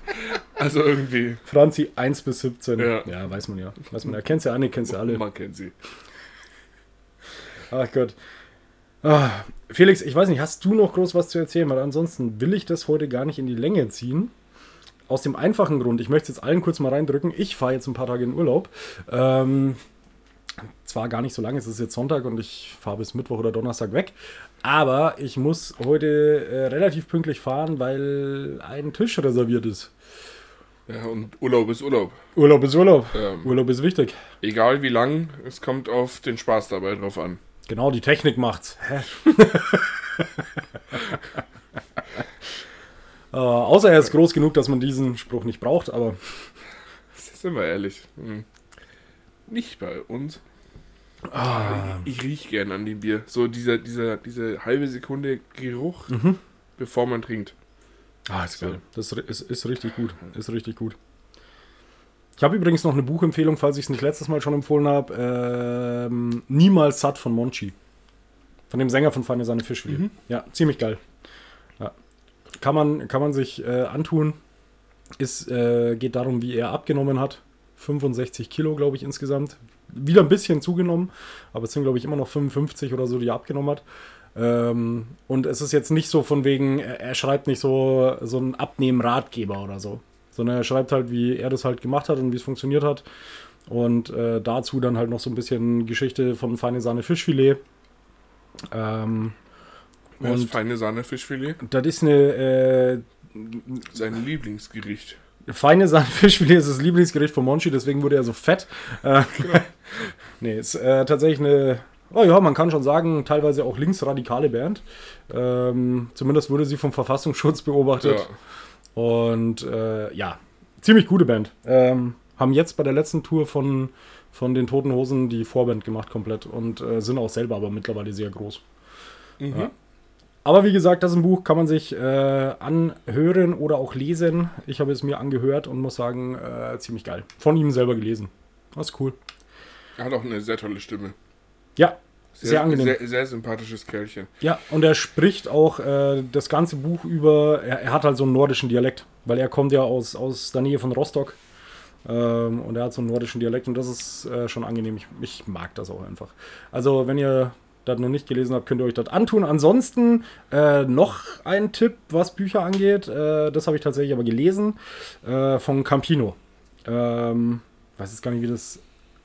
Speaker 1: also irgendwie,
Speaker 2: Franzi 1 bis 17.
Speaker 1: Ja.
Speaker 2: Ja, weiß man ja. Weiß man ja. Kennst ja alle, kennst ja alle.
Speaker 1: man kennt sie.
Speaker 2: Ach Gott. Ah, Felix, ich weiß nicht, hast du noch groß was zu erzählen? Weil ansonsten will ich das heute gar nicht in die Länge ziehen. Aus dem einfachen Grund, ich möchte es jetzt allen kurz mal reindrücken. Ich fahre jetzt ein paar Tage in Urlaub. Ähm, zwar gar nicht so lange, es ist jetzt Sonntag und ich fahre bis Mittwoch oder Donnerstag weg. Aber ich muss heute äh, relativ pünktlich fahren, weil ein Tisch reserviert ist.
Speaker 1: Ja, und Urlaub ist Urlaub.
Speaker 2: Urlaub ist Urlaub.
Speaker 1: Ähm,
Speaker 2: Urlaub ist wichtig.
Speaker 1: egal wie lang, es kommt auf den Spaß dabei drauf an.
Speaker 2: Genau, die Technik macht's. Äh, außer er ist groß genug, dass man diesen Spruch nicht braucht, aber
Speaker 1: Sind wir ehrlich. Hm. Nicht bei uns.
Speaker 2: Ah,
Speaker 1: Ich, ich riech gern an dem Bier. So dieser, dieser, diese halbe Sekunde Geruch,
Speaker 2: Mhm.
Speaker 1: bevor man trinkt.
Speaker 2: ah ist geil. Das ist, ist, richtig gut. Ist richtig gut. Ich habe übrigens noch eine Buchempfehlung, falls ich es nicht letztes Mal schon empfohlen habe. Ähm, Niemals satt von Monchi. Von dem Sänger von Feine Sahne Fischfilet.
Speaker 1: Mhm.
Speaker 2: Ja, ziemlich geil. Ja. Kann, man, kann man sich äh, antun. Es äh, geht darum, wie er abgenommen hat. 65 Kilo, glaube ich, insgesamt. Wieder ein bisschen zugenommen, aber es sind, glaube ich, immer noch 55 oder so, die er abgenommen hat. Ähm, und es ist jetzt nicht so von wegen, er, schreibt nicht so, so einen Abnehmen-Ratgeber oder so, sondern er schreibt halt, wie er das halt gemacht hat und wie es funktioniert hat. Und äh, dazu dann halt noch so ein bisschen Geschichte von Feine Sahne Fischfilet. Ähm,
Speaker 1: Das
Speaker 2: Und-
Speaker 1: feine Sahne Fischfilet.
Speaker 2: das ist eine äh,
Speaker 1: Sein Lieblingsgericht.
Speaker 2: Feine Sahne Fischfilet, ist das Lieblingsgericht von Monchi, deswegen wurde er so fett. Äh, nee, ist äh, tatsächlich eine, oh ja, man kann schon sagen, teilweise auch linksradikale Band. Ähm, zumindest wurde sie vom Verfassungsschutz beobachtet.
Speaker 1: Ja.
Speaker 2: Und äh, ja, ziemlich gute Band. Ähm, haben jetzt bei der letzten Tour von, von den Toten Hosen die Vorband gemacht komplett und äh, sind auch selber aber mittlerweile sehr groß.
Speaker 1: Mhm.
Speaker 2: Ja. Aber wie gesagt, das ist ein Buch, kann man sich äh, anhören oder auch lesen. Ich habe es mir angehört und muss sagen, äh, ziemlich geil. Von ihm selber gelesen. Das ist cool.
Speaker 1: Er hat auch eine sehr tolle Stimme.
Speaker 2: Ja, sehr, angenehm.
Speaker 1: Sehr, sehr sympathisches Kerlchen.
Speaker 2: Ja, und er spricht auch äh, das ganze Buch über, er, er hat halt so einen nordischen Dialekt, weil er kommt ja aus, aus der Nähe von Rostock. Ähm, und er hat so einen nordischen Dialekt und das ist äh, schon angenehm. Ich, ich mag das auch einfach. Also, wenn ihr das noch nicht gelesen habt, könnt ihr euch das antun. Ansonsten äh, noch ein Tipp, was Bücher angeht. Äh, das habe ich tatsächlich aber gelesen. Äh, von Campino. Ähm, weiß jetzt gar nicht, wie das,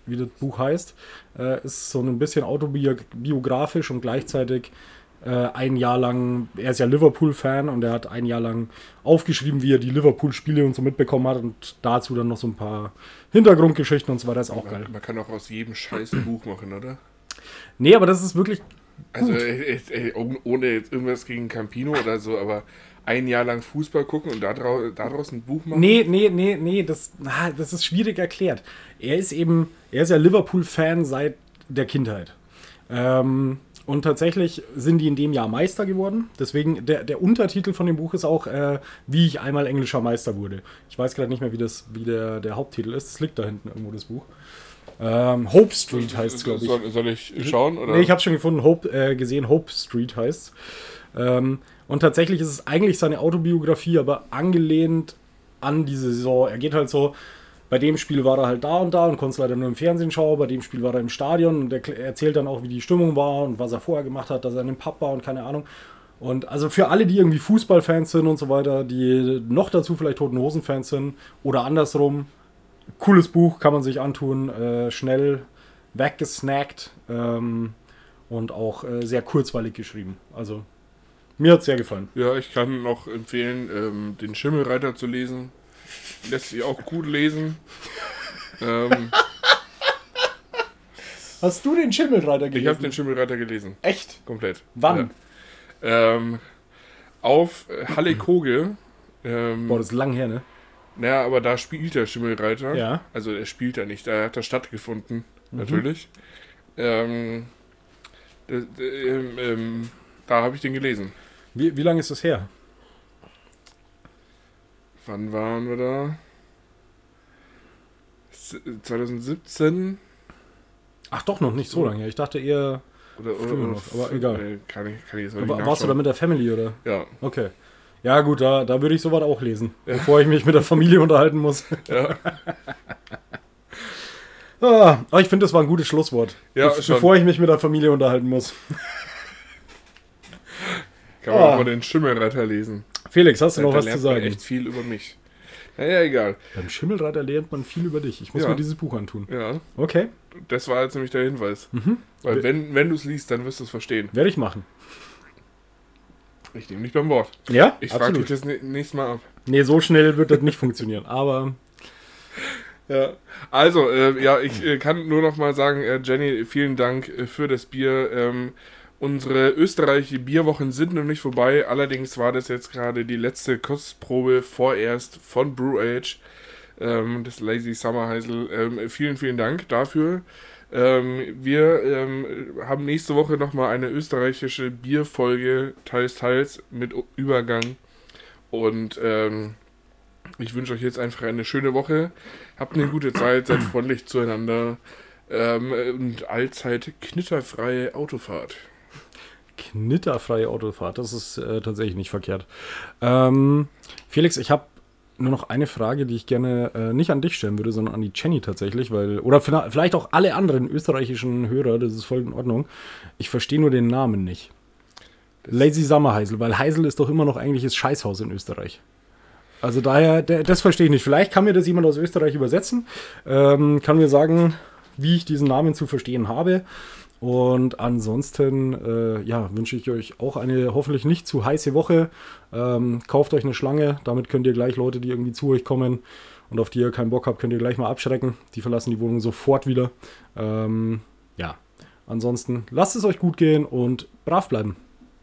Speaker 2: wie das Buch heißt. Äh, ist so ein bisschen autobiografisch und gleichzeitig äh, ein Jahr lang, er ist ja Liverpool-Fan und er hat ein Jahr lang aufgeschrieben, wie er die Liverpool-Spiele und so mitbekommen hat und dazu dann noch so ein paar Hintergrundgeschichten und so weiter. Ist auch geil.
Speaker 1: Man, man kann auch aus jedem Scheiß ein Buch machen, oder?
Speaker 2: Nee, aber das ist wirklich
Speaker 1: Also
Speaker 2: Gut.
Speaker 1: äh, äh, äh, ohne jetzt irgendwas gegen Campino oder so, aber ein Jahr lang Fußball gucken und daraus, daraus ein Buch machen?
Speaker 2: Nee, nee, nee, nee, das, das ist schwierig erklärt. Er ist eben, er ist ja Liverpool-Fan seit der Kindheit. Ähm, und tatsächlich sind die in dem Jahr Meister geworden. Deswegen, der, der Untertitel von dem Buch ist auch, äh, wie ich einmal englischer Meister wurde. Ich weiß gerade nicht mehr, wie, das, wie der, der Haupttitel ist. Es liegt da hinten irgendwo, das Buch. Ähm, Hope Street heißt es, glaube ich.
Speaker 1: Soll, soll, ich schauen? Oder?
Speaker 2: Nee, ich habe schon gefunden, Hope, äh, gesehen, Hope Street heißt ähm, Und tatsächlich ist es eigentlich seine Autobiografie, aber angelehnt an diese Saison. Er geht halt so, bei dem Spiel war er halt da und da und konnte es leider nur im Fernsehen schauen, bei dem Spiel war er im Stadion und er erzählt dann auch, wie die Stimmung war und was er vorher gemacht hat, dass er in einem Pub war und keine Ahnung. Und also für alle, die irgendwie Fußballfans sind und so weiter, die noch dazu vielleicht Toten Hosen-Fans sind oder andersrum, cooles Buch, kann man sich antun, äh, schnell weggesnackt ähm, und auch äh, sehr kurzweilig geschrieben. Also mir hat es sehr gefallen.
Speaker 1: Ja, ich kann noch empfehlen, ähm, den Schimmelreiter zu lesen. Lässt sich auch gut lesen. ähm,
Speaker 2: Hast du den Schimmelreiter gelesen?
Speaker 1: Ich habe den Schimmelreiter gelesen.
Speaker 2: Echt?
Speaker 1: Komplett.
Speaker 2: Wann?
Speaker 1: Ja. Ähm, auf Halle Koge. Ähm,
Speaker 2: Boah, das ist lang her, ne?
Speaker 1: Naja, aber da spielt der Schimmelreiter.
Speaker 2: Ja.
Speaker 1: Also er spielt da nicht, da hat er stattgefunden, mhm. natürlich. Ähm, ähm, da habe ich den gelesen.
Speaker 2: Wie, wie lange ist das her?
Speaker 1: Wann waren wir da? 2017.
Speaker 2: Ach doch, noch nicht so lange. Ich dachte eher.
Speaker 1: Oder, oder, oder
Speaker 2: noch, aber egal.
Speaker 1: Kann ich, kann ich jetzt
Speaker 2: aber warst du da mit der Family, oder?
Speaker 1: Ja.
Speaker 2: Okay. Ja, gut, da, da würde ich sowas auch lesen, ja. bevor ich mich mit der Familie unterhalten muss. Ja. ah, aber ich finde, das war ein gutes Schlusswort.
Speaker 1: Ja,
Speaker 2: Be schon. Bevor ich mich mit der Familie unterhalten muss.
Speaker 1: Kann man ah. auch mal den Schimmelreiter lesen.
Speaker 2: Felix, hast du noch was zu sagen?
Speaker 1: echt viel über mich. Naja, egal.
Speaker 2: Beim Schimmelreiter lernt man viel über dich. Ich muss
Speaker 1: ja.
Speaker 2: mir dieses Buch antun.
Speaker 1: Ja.
Speaker 2: Okay.
Speaker 1: Das war jetzt nämlich der Hinweis.
Speaker 2: Mhm.
Speaker 1: Weil wenn, wenn du es liest, dann wirst du es verstehen.
Speaker 2: Werde ich machen.
Speaker 1: Ich nehme dich beim Wort.
Speaker 2: Ja,
Speaker 1: Ich frage dich das nächste Mal ab.
Speaker 2: Nee, so schnell wird das nicht funktionieren. Aber
Speaker 1: ja, also, äh, ja, ich äh, kann nur noch mal sagen, äh, Jenny, vielen Dank äh, für das Bier. Ähm, unsere österreichische Bierwochen sind noch nicht vorbei. Allerdings war das jetzt gerade die letzte Kostprobe vorerst von Brew Age, ähm, das Lazy Summer Heisel. Ähm, vielen, vielen Dank dafür. Ähm, wir ähm, haben nächste Woche nochmal eine österreichische Bierfolge, teils, teils, mit Übergang. Und ähm, ich wünsche euch jetzt einfach eine schöne Woche. Habt eine gute Zeit, seid freundlich zueinander ähm, und allzeit knitterfreie Autofahrt.
Speaker 2: Knitterfreie Autofahrt, das ist äh, tatsächlich nicht verkehrt. Ähm, Felix, ich habe nur noch eine Frage, die ich gerne äh, nicht an dich stellen würde, sondern an die Jenny tatsächlich, weil, oder vielleicht auch alle anderen österreichischen Hörer, das ist voll in Ordnung. Ich verstehe nur den Namen nicht. Das Lazy Summer Heisel, weil Heisel ist doch immer noch eigentlich das Scheißhaus in Österreich. Also daher, das verstehe ich nicht. Vielleicht kann mir das jemand aus Österreich übersetzen, ähm, kann mir sagen, wie ich diesen Namen zu verstehen habe. Und ansonsten äh, ja, wünsche ich euch auch eine hoffentlich nicht zu heiße Woche. Ähm, kauft euch eine Schlange, damit könnt ihr gleich Leute, die irgendwie zu euch kommen und auf die ihr keinen Bock habt, könnt ihr gleich mal abschrecken. Die verlassen die Wohnung sofort wieder. Ähm, ja, ansonsten lasst es euch gut gehen und brav bleiben.